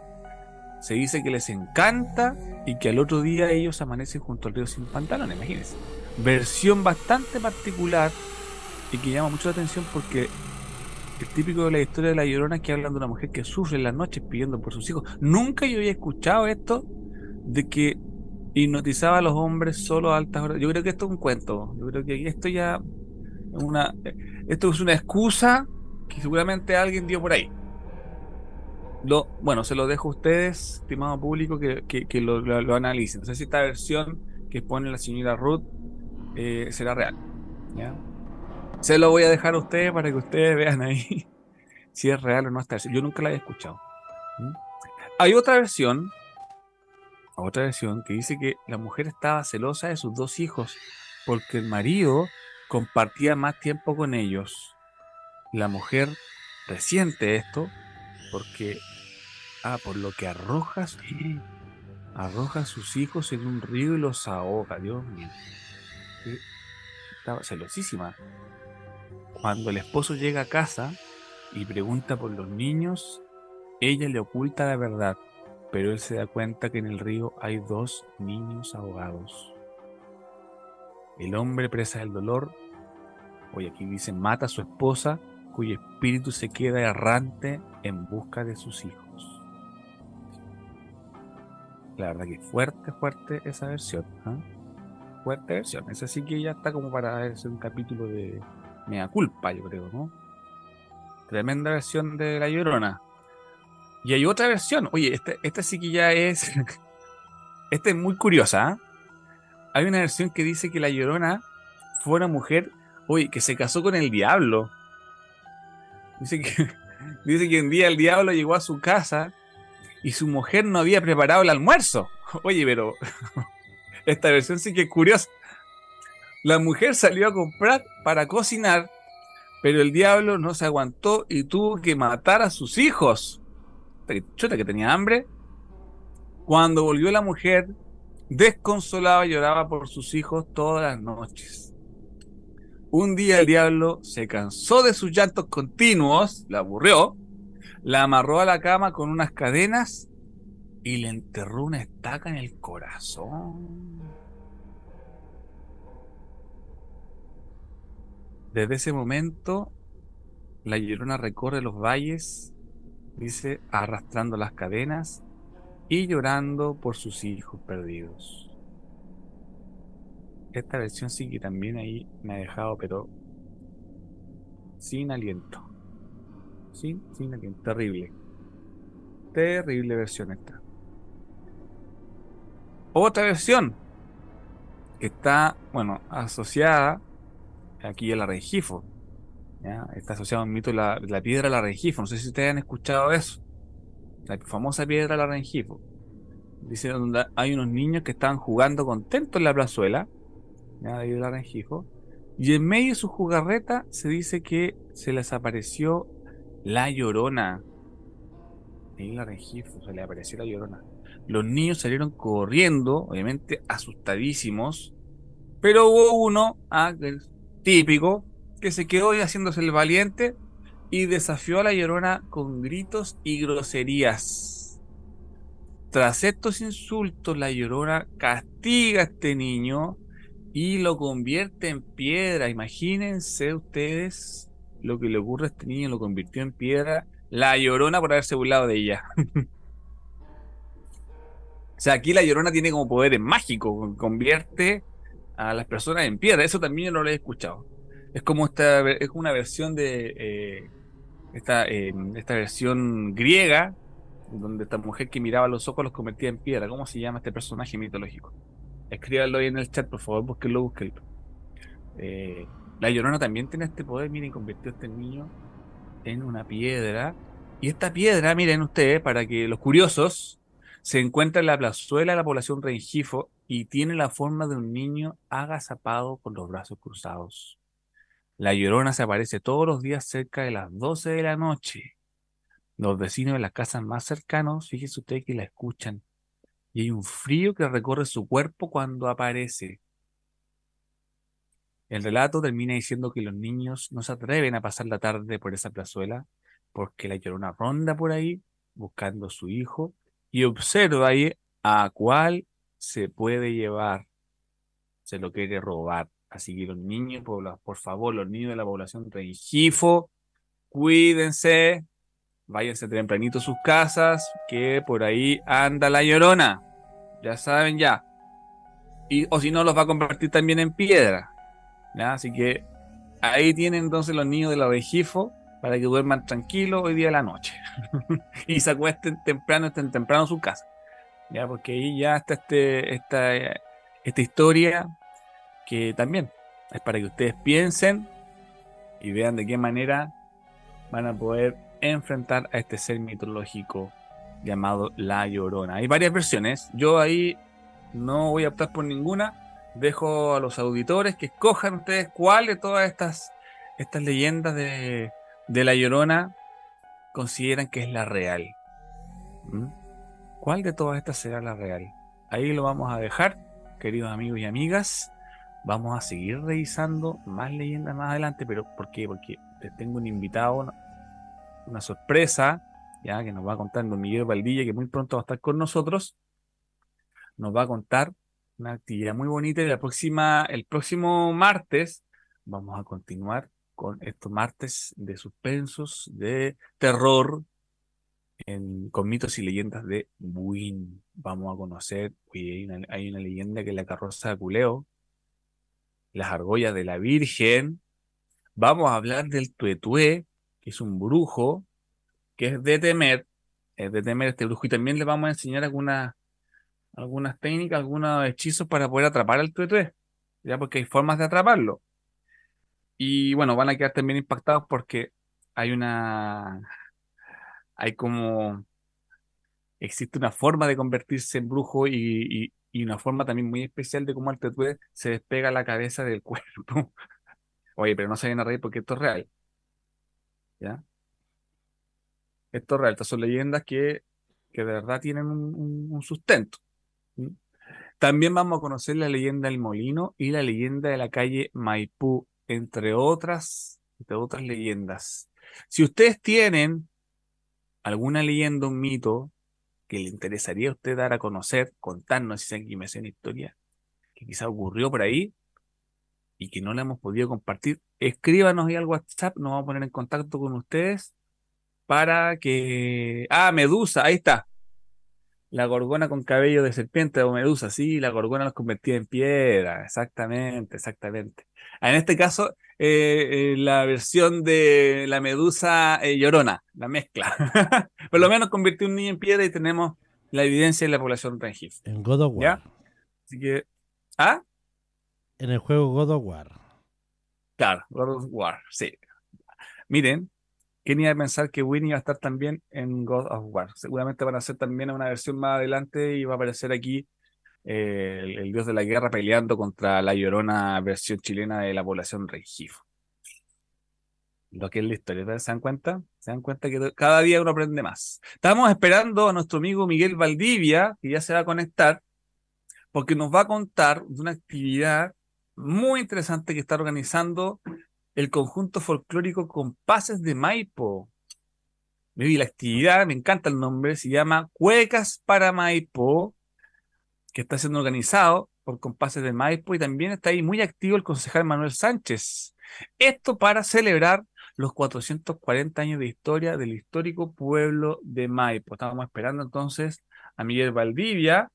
Se dice que les encanta y que al otro día ellos amanecen junto al río sin pantalones, imagínense. Versión bastante particular y que llama mucho la atención porque el típico de la historia de la llorona que hablan de una mujer que sufre en las noches pidiendo por sus hijos. Nunca yo había escuchado esto de que hipnotizaba a los hombres solo a altas horas. Yo creo que esto es un cuento. Yo creo que esto ya es una esto es una excusa que seguramente alguien dio por ahí. Lo, bueno, se lo dejo a ustedes, estimado público, que, lo, analicen. No sé si esta versión que pone la señora Ruth eh, será real. ¿ya? Se lo voy a dejar a ustedes para que ustedes vean ahí [laughs] si es real o no esta Yo nunca la había escuchado. ¿Mm? Hay otra versión, otra versión que dice que la mujer estaba celosa de sus dos hijos porque el marido compartía más tiempo con ellos. La mujer resiente esto porque, ah, por lo que arroja, arroja sus hijos en un río y los ahoga, Dios mío. Estaba celosísima. Cuando el esposo llega a casa y pregunta por los niños, ella le oculta la verdad, pero él se da cuenta que en el río hay dos niños ahogados. El hombre presa del dolor, hoy aquí dice, mata a su esposa, cuyo espíritu se queda errante en busca de sus hijos. La verdad que fuerte, fuerte esa versión. ¿ah? Fuerte versión. Esa sí que ya está como para hacer un capítulo de, mea culpa, yo creo, ¿no? Tremenda versión de La Llorona. Y hay otra versión. Oye, esta, esta sí que ya es. [laughs] esta es muy curiosa. ¿ah? Hay una versión que dice que La Llorona fue una mujer, oye, que se casó con el diablo. Dice que, [laughs] dice que un día el diablo llegó a su casa y su mujer no había preparado el almuerzo. [laughs] Oye, pero esta versión sí que es curiosa. La mujer salió a comprar para cocinar, pero el diablo no se aguantó y tuvo que matar a sus hijos. Chuta que tenía hambre. Cuando volvió la mujer, desconsolada lloraba por sus hijos todas las noches. Un día el diablo se cansó de sus llantos continuos, la aburrió, la amarró a la cama con unas cadenas y le enterró una estaca en el corazón. Desde ese momento, la llorona recorre los valles, dice, arrastrando las cadenas y llorando por sus hijos perdidos. Esta versión sí que también ahí me ha dejado, pero sin aliento. Sin, sin aliento. Terrible. Terrible versión esta. Otra versión que está, bueno, asociada aquí el Arrengifo. ¿ya? Está asociado al mito de la, la piedra del Arrengifo. No sé si ustedes han escuchado eso. La famosa piedra del Arrengifo. Dice donde hay unos niños que estaban jugando contentos en la plazuela. ¿ya? De ahí Y en medio de su jugarreta se dice que se les apareció la llorona. En el Arrengifo se le apareció la llorona. Los niños salieron corriendo, obviamente asustadísimos. Pero hubo uno, ah, típico, que se quedó ahí haciéndose el valiente y desafió a la llorona con gritos y groserías. Tras estos insultos, la llorona castiga a este niño y lo convierte en piedra. Imagínense ustedes lo que le ocurre a este niño, lo convirtió en piedra. La llorona por haberse burlado de ella. [laughs] o sea, aquí la llorona tiene como poderes mágicos, convierte a las personas en piedra. Eso también no lo he escuchado. Es como esta, es una versión de eh, esta, eh, esta versión griega, donde esta mujer que miraba los ojos los convertía en piedra. ¿Cómo se llama este personaje mitológico? Escríbanlo ahí en el chat, por favor, búsquenlo, búsquenlo. Eh, la Llorona también tiene este poder, miren, convirtió a este niño en una piedra Y esta piedra, miren ustedes, para que los curiosos, se encuentra en la plazuela de la población Rengifo y tiene la forma de un niño agazapado con los brazos cruzados. La llorona se aparece todos los días cerca de las 12 de la noche. Los vecinos de las casas más cercanos, fíjese usted que la escuchan. Y hay un frío que recorre su cuerpo cuando aparece. El relato termina diciendo que los niños no se atreven a pasar la tarde por esa plazuela porque la llorona ronda por ahí buscando a su hijo y observa ahí a cuál se puede llevar. Se lo quiere robar. Así que los niños, por, favor, los niños de la población Rengifo, cuídense, váyanse tempranito a sus casas, que por ahí anda la llorona. Ya saben ya. Y, o si no, los va a convertir también en piedra. Así que ahí tienen entonces los niños de la Rengifo para que duerman tranquilos hoy día de la noche. [laughs] y se acuesten temprano, estén temprano su casa. Ya, porque ahí ya está este, esta, esta historia que también es para que ustedes piensen y vean de qué manera van a poder enfrentar a este ser mitológico llamado La Llorona. Hay varias versiones. Yo ahí no voy a optar por ninguna. Dejo a los auditores que escojan ustedes cuál de todas estas, estas leyendas de, de La Llorona consideran que es la real. ¿Mm? ¿Cuál de todas estas será la real? Ahí lo vamos a dejar, queridos amigos y amigas. Vamos a seguir revisando más leyendas más adelante, pero ¿por qué? Porque les tengo un invitado, una, sorpresa, ya que nos va a contar don Miguel Valdilla, que muy pronto va a estar con nosotros. Nos va a contar una actividad muy bonita y la próxima, el próximo martes vamos a continuar con estos martes de suspensos, de terror, con mitos y leyendas de Buin. Vamos a conocer, hay, una, leyenda que es la carroza de Culeo, las argollas de la Virgen. Vamos a hablar del Tuetué, que es un brujo, que es de temer, es de temer este brujo. Y también le vamos a enseñar algunas, algunas técnicas, algunos hechizos para poder atrapar al Tuetué, ya porque hay formas de atraparlo. Y bueno, van a quedar también impactados porque hay una, hay como, existe una forma de convertirse en brujo y, una forma también muy especial de cómo al tetué se despega la cabeza del [laughs] cuerpo. Oye, pero no se vayan a reír porque esto es real. ¿Ya? Esto es real, estas son leyendas que, que de verdad tienen un, sustento. También vamos a conocer la leyenda del molino y la leyenda de la calle Maipú entre otras, entre otras leyendas. Si ustedes tienen alguna leyenda, un mito que le interesaría a usted dar a conocer, contarnos si se me una historia que quizá ocurrió por ahí y que no la hemos podido compartir, escríbanos ahí al WhatsApp, nos vamos a poner en contacto con ustedes para que... Ah, Medusa, ahí está. La gorgona con cabello de serpiente o medusa, sí, la gorgona los convertía en piedra, exactamente, exactamente. En este caso, eh, eh, la versión de la medusa eh, llorona, la mezcla. [laughs] Por lo menos convirtió un niño en piedra y tenemos la evidencia de la población Rengif. En God of War. ¿Ya? Así que. ¿Ah? En el juego God of War. Claro, God of War, sí. Miren, ¿quién iba a pensar que Winnie iba a estar también en God of War? Seguramente van a hacer también una versión más adelante y va a aparecer aquí el, dios de la guerra peleando contra la llorona versión chilena de la población Rengifo. Lo que es la historia, ¿se dan cuenta? ¿Se dan cuenta que cada día uno aprende más? Estamos esperando a nuestro amigo Miguel Valdivia, que ya se va a conectar, porque nos va a contar de una actividad muy interesante que está organizando el conjunto folclórico Compases de Maipo. La actividad, me encanta el nombre, se llama Cuecas para Maipo, que está siendo organizado por Compases de Maipo y también está ahí muy activo el concejal Manuel Sánchez. Esto para celebrar los 440 años de historia del histórico pueblo de Maipo. Estábamos esperando entonces a Miguel Valdivia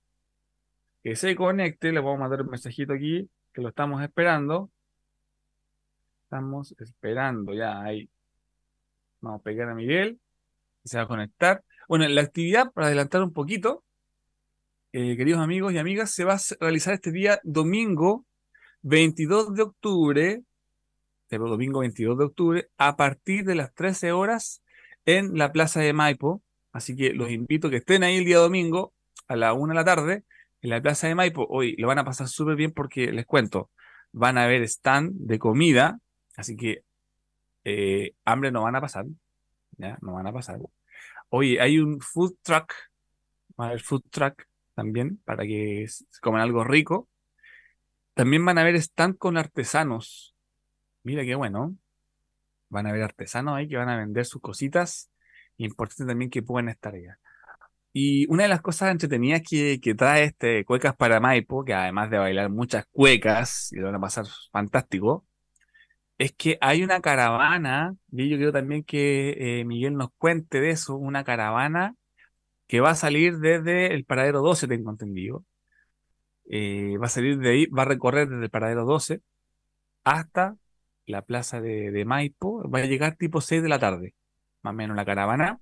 que se conecte. Le vamos a mandar un mensajito aquí que lo estamos esperando. Estamos esperando ya ahí. Vamos a pegar a Miguel. Se va a conectar. Bueno, la actividad, para adelantar un poquito, eh, queridos amigos y amigas, se va a realizar este día domingo 22 de octubre, el domingo 22 de octubre, a partir de las 13 horas en la Plaza de Maipo. Así que los invito a que estén ahí el día domingo a la una de la tarde en la Plaza de Maipo. Hoy lo van a pasar súper bien porque les cuento, van a haber stand de comida, así que eh, hambre no van a pasar, ¿ya? No van a pasar. Oye, hay un food truck, va a haber food truck también para que coman algo rico. También van a haber stand con artesanos. Mira qué bueno. Van a haber artesanos ahí que van a vender sus cositas. Importante también que puedan estar allá. Y una de las cosas entretenidas que, que trae este Cuecas para Maipo, que además de bailar muchas cuecas, y lo van a pasar fantástico, es que hay una caravana, y yo quiero también que eh, Miguel nos cuente de eso, una caravana que va a salir desde el paradero 12, tengo entendido. Eh, va a salir de ahí, va a recorrer desde el paradero 12 hasta la plaza de, de Maipo, va a llegar tipo 6 de la tarde, más o menos la caravana.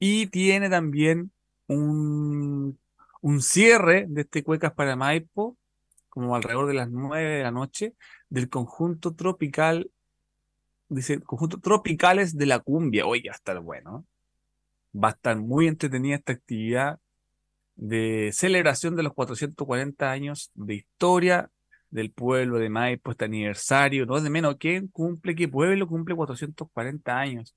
Y tiene también un, un cierre de este Cuecas para Maipo, como alrededor de las 9 de la noche, del conjunto tropical, dice, conjunto tropicales de la cumbia. Oye, va a estar bueno. Va a estar muy entretenida esta actividad de celebración de los 440 años de historia del pueblo de Maipo, este aniversario, no es de menos, ¿quién cumple, qué pueblo cumple 440 años?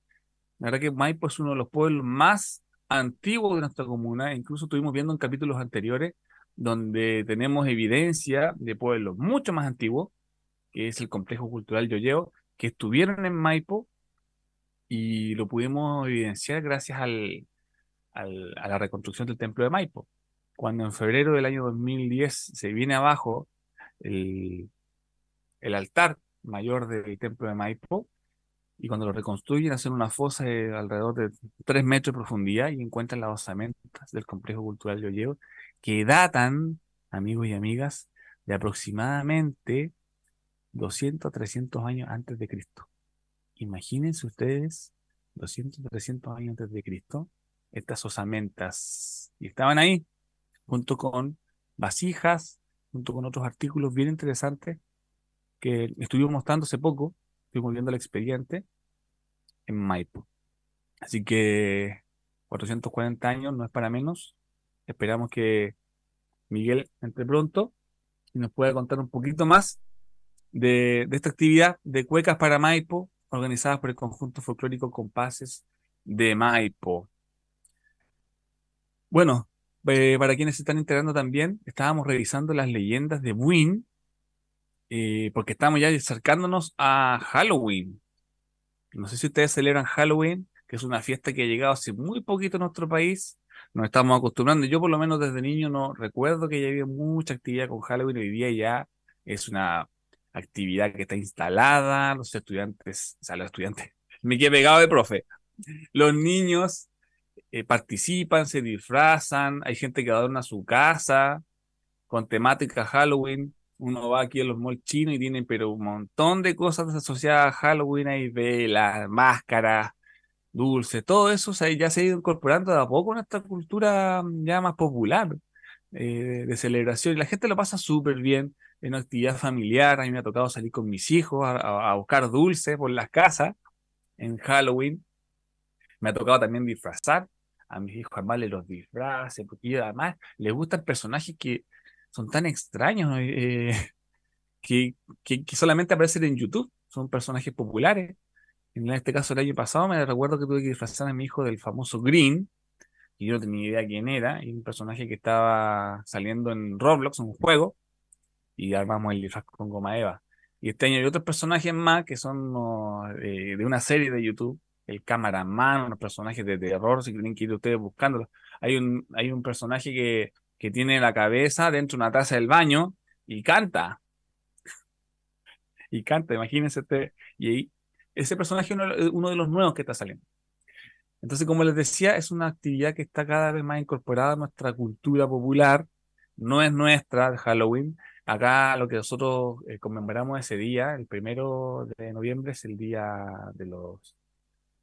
La verdad que Maipo es uno de los pueblos más antiguos de nuestra comuna, incluso estuvimos viendo en capítulos anteriores donde tenemos evidencia de pueblos mucho más antiguos, que es el complejo cultural Yoyeo, que estuvieron en Maipo y lo pudimos evidenciar gracias al, a la reconstrucción del templo de Maipo. Cuando en febrero del año 2010 se viene abajo el, el altar mayor del templo de Maipo, y cuando lo reconstruyen hacen una fosa de alrededor de 3 metros de profundidad y encuentran las osamentas del complejo cultural Yoyeo, que datan, amigos y amigas, de aproximadamente 200 300 años antes de Cristo. Imagínense ustedes 200 300 años antes de Cristo, estas osamentas, y estaban ahí, junto con vasijas, junto con otros artículos bien interesantes que estuvimos mostrando hace poco, estuvimos viendo el expediente en Maipo. Así que 440 años no es para menos. Esperamos que Miguel entre pronto y nos pueda contar un poquito más de, esta actividad de cuecas para Maipo, organizadas por el conjunto folclórico Compases de Maipo. Bueno, eh, para quienes se están enterando también, estábamos revisando las leyendas de Buin, eh, porque estamos ya acercándonos a Halloween. No sé si ustedes celebran Halloween, que es una fiesta que ha llegado hace muy poquito a nuestro país. Nos estamos acostumbrando. Yo por lo menos desde niño no recuerdo que ya había mucha actividad con Halloween. Hoy día ya es una actividad que está instalada. Los estudiantes, o sea, los estudiantes, [laughs] me quedé pegado de profe. Los niños eh, participan, se disfrazan. Hay gente que adorna su casa con temática Halloween uno va aquí a los malls chinos y tienen pero un montón de cosas asociadas a Halloween, hay velas, máscaras, dulces, todo eso ya se ha ido incorporando de a poco en esta cultura mm, ya más popular eh, de celebración. Y la gente lo pasa súper bien en una actividad familiar. A mí me ha tocado salir con mis hijos a, buscar dulces por las casas en Halloween. Me ha tocado también disfrazar a mis hijos, armarles los disfraces, porque además les gustan personajes que son tan extraños eh, [laughs] que, que, solamente aparecen en YouTube. Son personajes populares. En este caso, el año pasado me recuerdo que tuve que disfrazar a mi hijo del famoso Green, y yo no tenía idea quién era, y un personaje que estaba saliendo en Roblox, un juego, y armamos el disfraz con Goma Eva. Y este año hay otros personajes más que son eh, de una serie de YouTube, el cameraman, unos personajes de terror, si quieren que ir ustedes buscándolos. Hay un, hay un personaje que que tiene la cabeza dentro de una taza del baño y canta. [laughs] y canta, imagínense. Este, y ese personaje es uno, de los nuevos que está saliendo. Entonces, como les decía, es una actividad que está cada vez más incorporada a nuestra cultura popular. No es nuestra, Halloween. Acá lo que nosotros eh, conmemoramos ese día, el primero de noviembre, es el día de los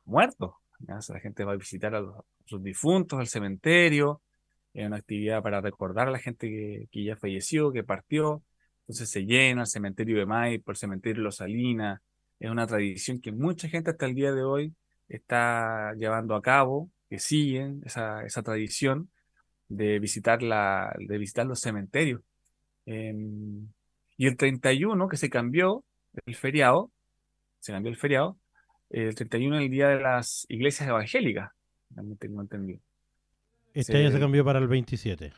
muertos. la gente va a visitar a, los, a sus difuntos, al cementerio, es una actividad para recordar a la gente que, ya falleció, que partió. Entonces se llena el cementerio de Maipo, el cementerio de Los Salinas. Es una tradición que mucha gente hasta el día de hoy está llevando a cabo, que siguen esa, esa tradición de visitar, la, de visitar los cementerios. Em, y el 31, que se cambió el feriado, se cambió el feriado, el 31 es el día de las iglesias evangélicas, también tengo entendido. Este año se cambió para el 27.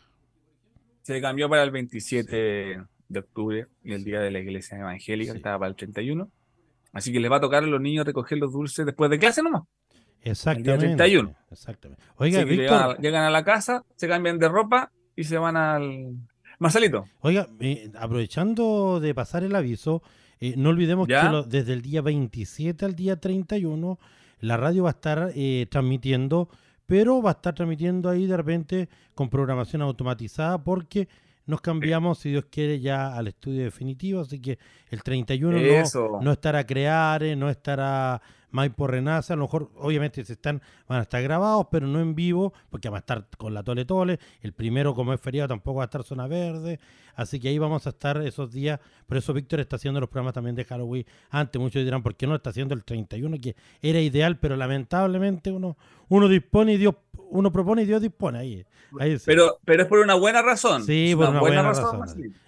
Se cambió para el 27 de octubre, el día de la iglesia evangélica, que estaba para el 31. Así que les va a tocar a los niños recoger los dulces después de clase nomás. Exactamente. El día 31. Exactamente. Oiga, Víctor, llegan, a- llegan a la casa, se cambian de ropa y se van al. Marcelito. Oiga, eh, aprovechando de pasar el aviso, eh, no olvidemos ¿Ya? que lo- desde el día 27 al día 31 la radio va a estar eh, transmitiendo, pero va a estar transmitiendo ahí de repente con programación automatizada porque nos cambiamos, si Dios quiere, ya al estudio definitivo, así que el 31 no, no estará Creare, no estará Maipo Renace, a lo mejor obviamente se están, van a estar grabados, pero no en vivo, porque van a estar con la Tole Tole, el primero como es feriado tampoco va a estar Zona Verde, así que ahí vamos a estar esos días, por eso Víctor está haciendo los programas también de Halloween antes, muchos dirán, ¿por qué no está haciendo el 31? Que era ideal, pero lamentablemente uno, uno dispone y Dios, uno propone y Dios dispone, ahí, ahí sí. Pero, pero es por una buena razón. Sí, por una buena razón.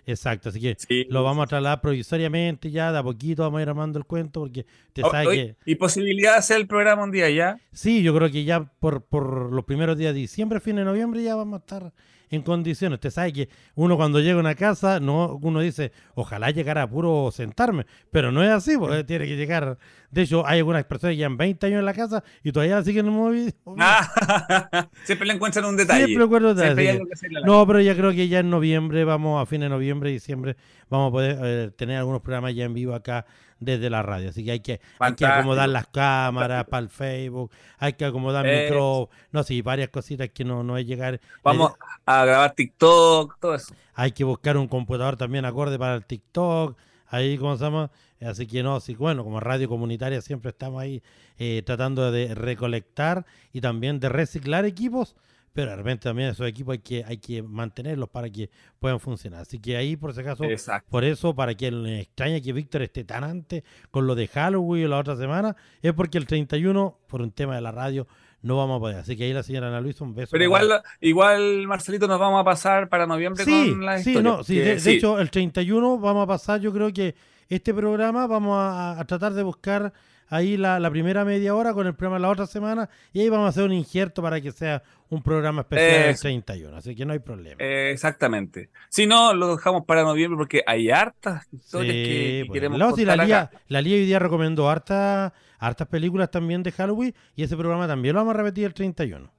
Exacto, así que Sí. lo vamos a trasladar provisoriamente ya, de a poquito vamos a ir armando el cuento, porque usted O- sabe oye, que... Y posibilidad de hacer el programa un día ya. Sí, yo creo que ya por, por los primeros días de diciembre, fin de noviembre, ya vamos a estar en condiciones. Usted sabe que uno cuando llega a una casa, no, uno dice, ojalá llegara a puro sentarme, pero no es así, porque tiene que llegar. De hecho, hay algunas personas que llevan 20 años en la casa y todavía siguen movidos. [laughs] Ah, [laughs] siempre le encuentran un detalle. Siempre recuerdo Siempre la- No, pero ya creo que ya en noviembre, vamos a fines de noviembre, diciembre, vamos a poder eh, tener algunos programas ya en vivo acá desde la radio. Así que hay que, hay que acomodar las cámaras para el Facebook, hay que acomodar Eso. micro, no sé, varias cositas que no, no es llegar. Vamos eh, a grabar TikTok, todo eso. hay que buscar un computador también acorde para el TikTok, ahí, ¿cómo se llama? Así que no, sí, bueno, como radio comunitaria siempre estamos ahí eh, tratando de recolectar y también de reciclar equipos, pero de repente también esos equipos hay que, hay que mantenerlos para que puedan funcionar. Así que ahí, por si acaso, Exacto. por eso, para que le extraña que Víctor esté tan antes con lo de Halloween la otra semana, es porque el 31, por un tema de la radio, no vamos a poder. Así que ahí la señora Ana Luisa, un beso. Pero igual, igual, Marcelito, nos vamos a pasar para noviembre Sí, con la sí, historia. no, sí, de, de sí, hecho el 31 vamos a pasar, yo creo que este programa vamos a, a tratar de buscar ahí la, la primera media hora con el programa la otra semana y ahí vamos a hacer un injerto para que sea un programa especial el Eso. 31, así que no hay problema. eh, exactamente. Si no, lo dejamos para noviembre porque hay hartas historias Sí, que, que queremos no, sí, la, Lía, la Lía hoy día recomendó harta, hartas películas también de Halloween y ese programa también lo vamos a repetir el 31.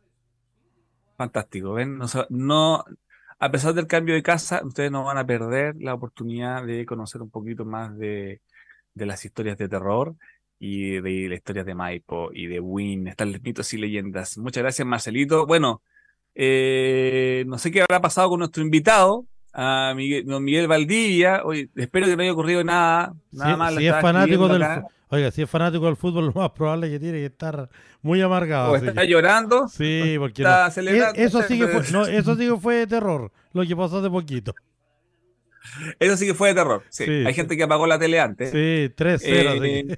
Fantástico, ¿ven? No, no- a pesar del cambio de casa, ustedes no van a perder la oportunidad de conocer un poquito más de, de las historias de terror y de las historias de Maipo y de Win, están los mitos y leyendas. Muchas gracias, Marcelito. Bueno, eh, no sé qué habrá pasado con nuestro invitado, a Miguel, don Miguel Valdivia. Hoy, espero que no haya ocurrido nada, nada Si, mal. si es fanático del oiga, si es fanático del fútbol, [laughs] lo más probable es que tiene que estar muy amargado. o está que- llorando. Sí, porque Está no. celebrando, E- eso sí que fue, no, eso sí que fue de terror, lo que pasó hace poquito. [laughs] Eso sí que fue de terror. Sí. Sí. Hay gente que apagó la tele antes. Sí, 3-0. así Eh,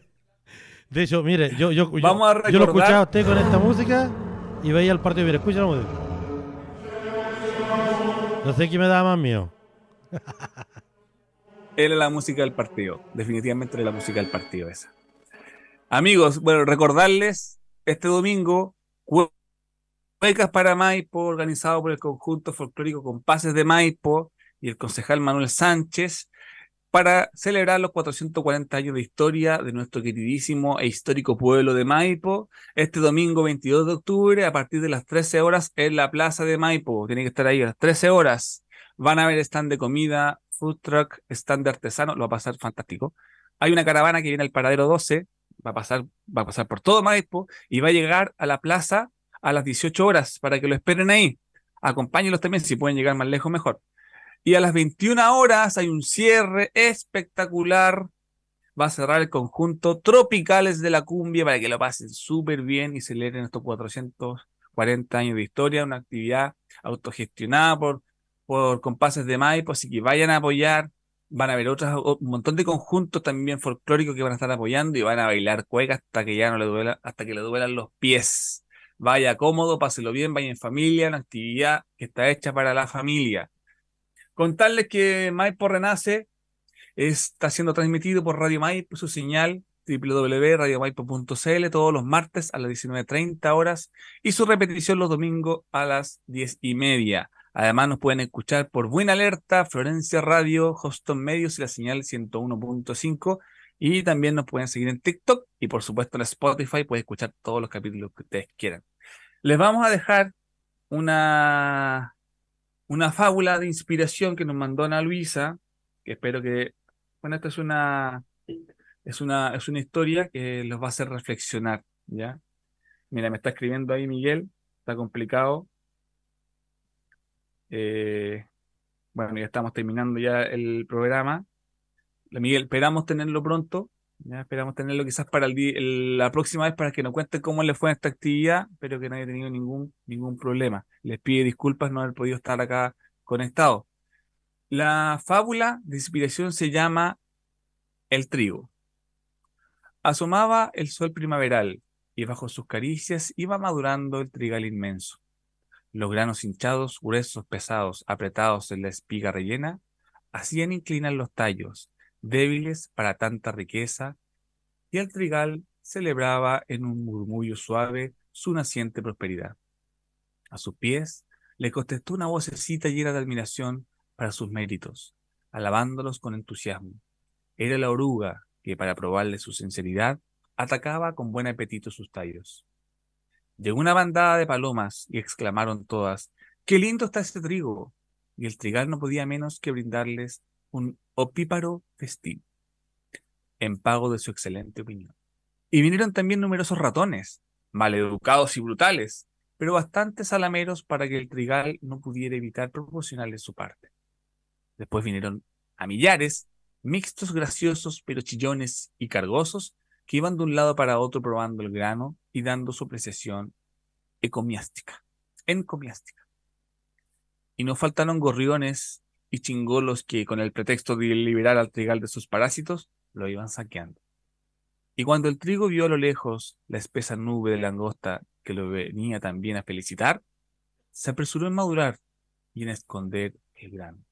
De hecho, mire, yo, yo, yo, Vamos a yo lo escuchaba a usted con esta música y veía el partido. Mire, escucha la música. No sé qué me daba más mío. [laughs] Era la música del partido. Definitivamente era la música del partido esa. Amigos, bueno, recordarles este domingo, Cue- Cuecas para Maipo, organizado por el conjunto folclórico Compases de Maipo y el concejal Manuel Sánchez, para celebrar los 440 años de historia de nuestro queridísimo e histórico pueblo de Maipo, este domingo 22 de octubre, a partir de las 13 horas, en la plaza de Maipo. Tiene que estar ahí a las 13 horas. Van a haber stand de comida, food truck, stand de artesano, lo va a pasar fantástico. Hay una caravana que viene al paradero 12, va a pasar, va a pasar por todo Maipo y va a llegar a la plaza a las 18 horas para que lo esperen ahí. Acompáñenlos también, si pueden llegar más lejos, mejor. Y a las 21 horas hay un cierre espectacular. Va a cerrar el conjunto Tropicales de la Cumbia para que lo pasen súper bien y celebren estos 440 años de historia, una actividad autogestionada por, por compases de Maipo, así que vayan a apoyar van a haber otras, un montón de conjuntos también folclóricos que van a estar apoyando y van a bailar cueca hasta que ya no le duela, hasta que le duelan los pies. Vaya cómodo, páselo bien, vaya en familia, una actividad que está hecha para la familia. Contarles que Maipo Renace está siendo transmitido por Radio Maipo, su señal www.radiomaipo.cl todos los martes a las 19.30 horas y su repetición los domingos a las 10 y media. Además nos pueden escuchar por Buena Alerta, Florencia Radio, Hoston Medios y la señal 101.5 y también nos pueden seguir en TikTok y por supuesto en Spotify pueden escuchar todos los capítulos que ustedes quieran. Les vamos a dejar una, una fábula de inspiración que nos mandó Ana Luisa, que espero que, bueno, esta es una es una, es una historia que los va a hacer reflexionar, ¿ya? Mira, me está escribiendo ahí Miguel, está complicado. Eh, bueno, ya estamos terminando ya el programa. Miguel, esperamos tenerlo pronto, esperamos tenerlo quizás para el, la próxima vez para que nos cuente cómo le fue esta actividad, pero que no haya tenido ningún, ningún problema. Les pide disculpas no haber podido estar acá conectado. La fábula de inspiración se llama El trigo. Asomaba el sol primaveral y bajo sus caricias iba madurando el trigal inmenso. Los granos hinchados, gruesos, pesados, apretados en la espiga rellena, hacían inclinar los tallos, débiles para tanta riqueza, y el trigal celebraba en un murmullo suave su naciente prosperidad. A sus pies le contestó una vocecita llena de admiración para sus méritos, alabándolos con entusiasmo. Era la oruga que para probarle su sinceridad atacaba con buen apetito sus tallos. Llegó una bandada de palomas y exclamaron todas, ¡Qué lindo está este trigo! Y el trigal no podía menos que brindarles un opíparo festín, en pago de su excelente opinión. Y vinieron también numerosos ratones, maleducados y brutales, pero bastante salameros para que el trigal no pudiera evitar proporcionarles su parte. Después vinieron a millares mixtos graciosos pero chillones y cargosos que iban de un lado para otro probando el grano y dando su apreciación ecomiástica, encomiástica. Y no faltaron gorriones y chingolos que, con el pretexto de liberar al trigal de sus parásitos, lo iban saqueando. Y cuando el trigo vio a lo lejos la espesa nube de langosta que lo venía también a felicitar, se apresuró en madurar y en esconder el grano.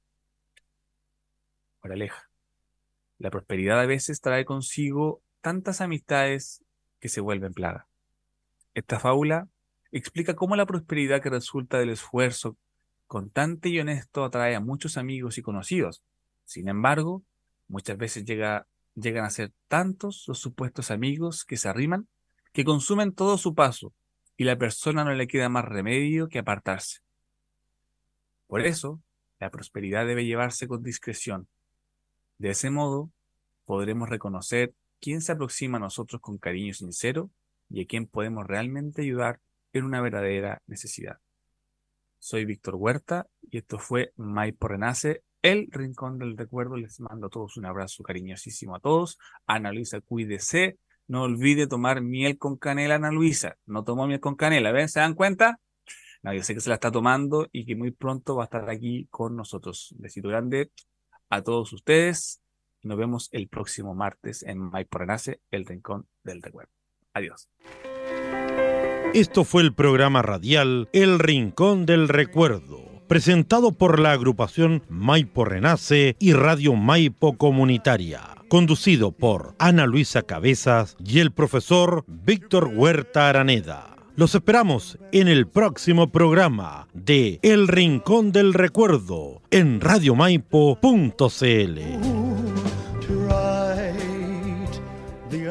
Moraleja. La prosperidad a veces trae consigo tantas amistades que se vuelven plaga. Esta fábula explica cómo la prosperidad que resulta del esfuerzo constante y honesto atrae a muchos amigos y conocidos. Sin embargo, muchas veces llega, llegan a ser tantos los supuestos amigos que se arriman que consumen todo su paso y la persona no le queda más remedio que apartarse. Por eso, la prosperidad debe llevarse con discreción, de ese modo, podremos reconocer quién se aproxima a nosotros con cariño sincero y a quién podemos realmente ayudar en una verdadera necesidad. Soy Víctor Huerta y esto fue Maipo Renace, el Rincón del Recuerdo. Les mando a todos un abrazo cariñosísimo a todos. Ana Luisa, cuídese. No olvide tomar miel con canela, Ana Luisa. No tomó miel con canela, ¿ven? ¿Se dan cuenta? No, sé que se la está tomando y que muy pronto va a estar aquí con nosotros. Besito grande a todos ustedes. Nos vemos el próximo martes en Mike Renace, el Rincón del Recuerdo. Adiós. Esto fue el programa radial El Rincón del Recuerdo, presentado por la agrupación Maipo Renace y Radio Maipo Comunitaria, conducido por Ana Luisa Cabezas y el profesor Víctor Huerta Araneda. Los esperamos en el próximo programa de El Rincón del Recuerdo en radiomaipo.cl.